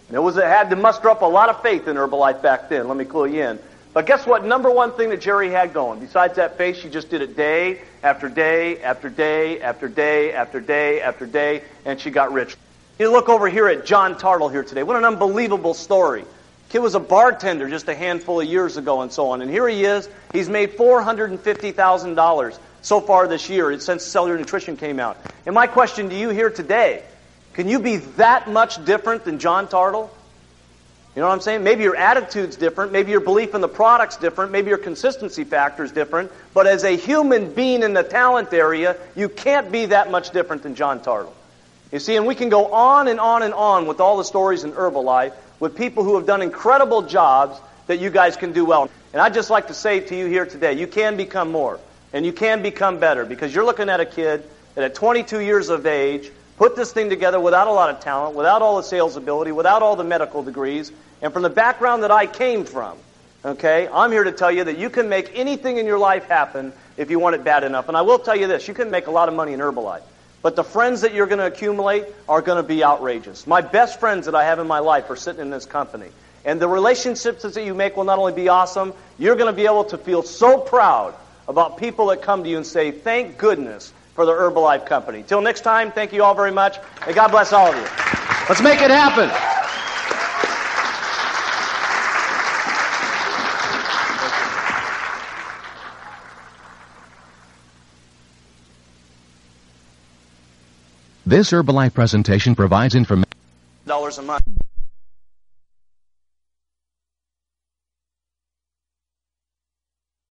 And it was it had to muster up a lot of faith in Herbalife back then. Let me clue you in. But guess what? Number one thing that Jerry had going, besides that faith, she just did it day after day after day after day after day after day, and she got rich. You look over here at John Tartol here today. What an unbelievable story. Kid was a bartender just a handful of years ago and so on. And here he is. He's made $450,000 so far this year since Cellular Nutrition came out. And my question to you here today, can you be that much different than John Tartol? You know what I'm saying? Maybe your attitude's different. Maybe your belief in the product's different. Maybe your consistency factor's different. But as a human being in the talent area, you can't be that much different than John Tartol. You see, and we can go on and on and on with all the stories in Herbalife with people who have done incredible jobs that you guys can do well. And I'd just like to say to you here today, you can become more and you can become better because you're looking at a kid that at 22 years of age put this thing together without a lot of talent, without all the sales ability, without all the medical degrees, and from the background that I came from. Okay? I'm here to tell you that you can make anything in your life happen if you want it bad enough. And I will tell you this, you can make a lot of money in Herbalife. But the friends that you're going to accumulate are going to be outrageous. My best friends that I have in my life are sitting in this company. And the relationships that you make will not only be awesome, you're going to be able to feel so proud about people that come to you and say, thank goodness for the Herbalife Company. Till next time, thank you all very much, and God bless all of you. Let's make it happen. This Herbalife presentation provides information. Dollars a month.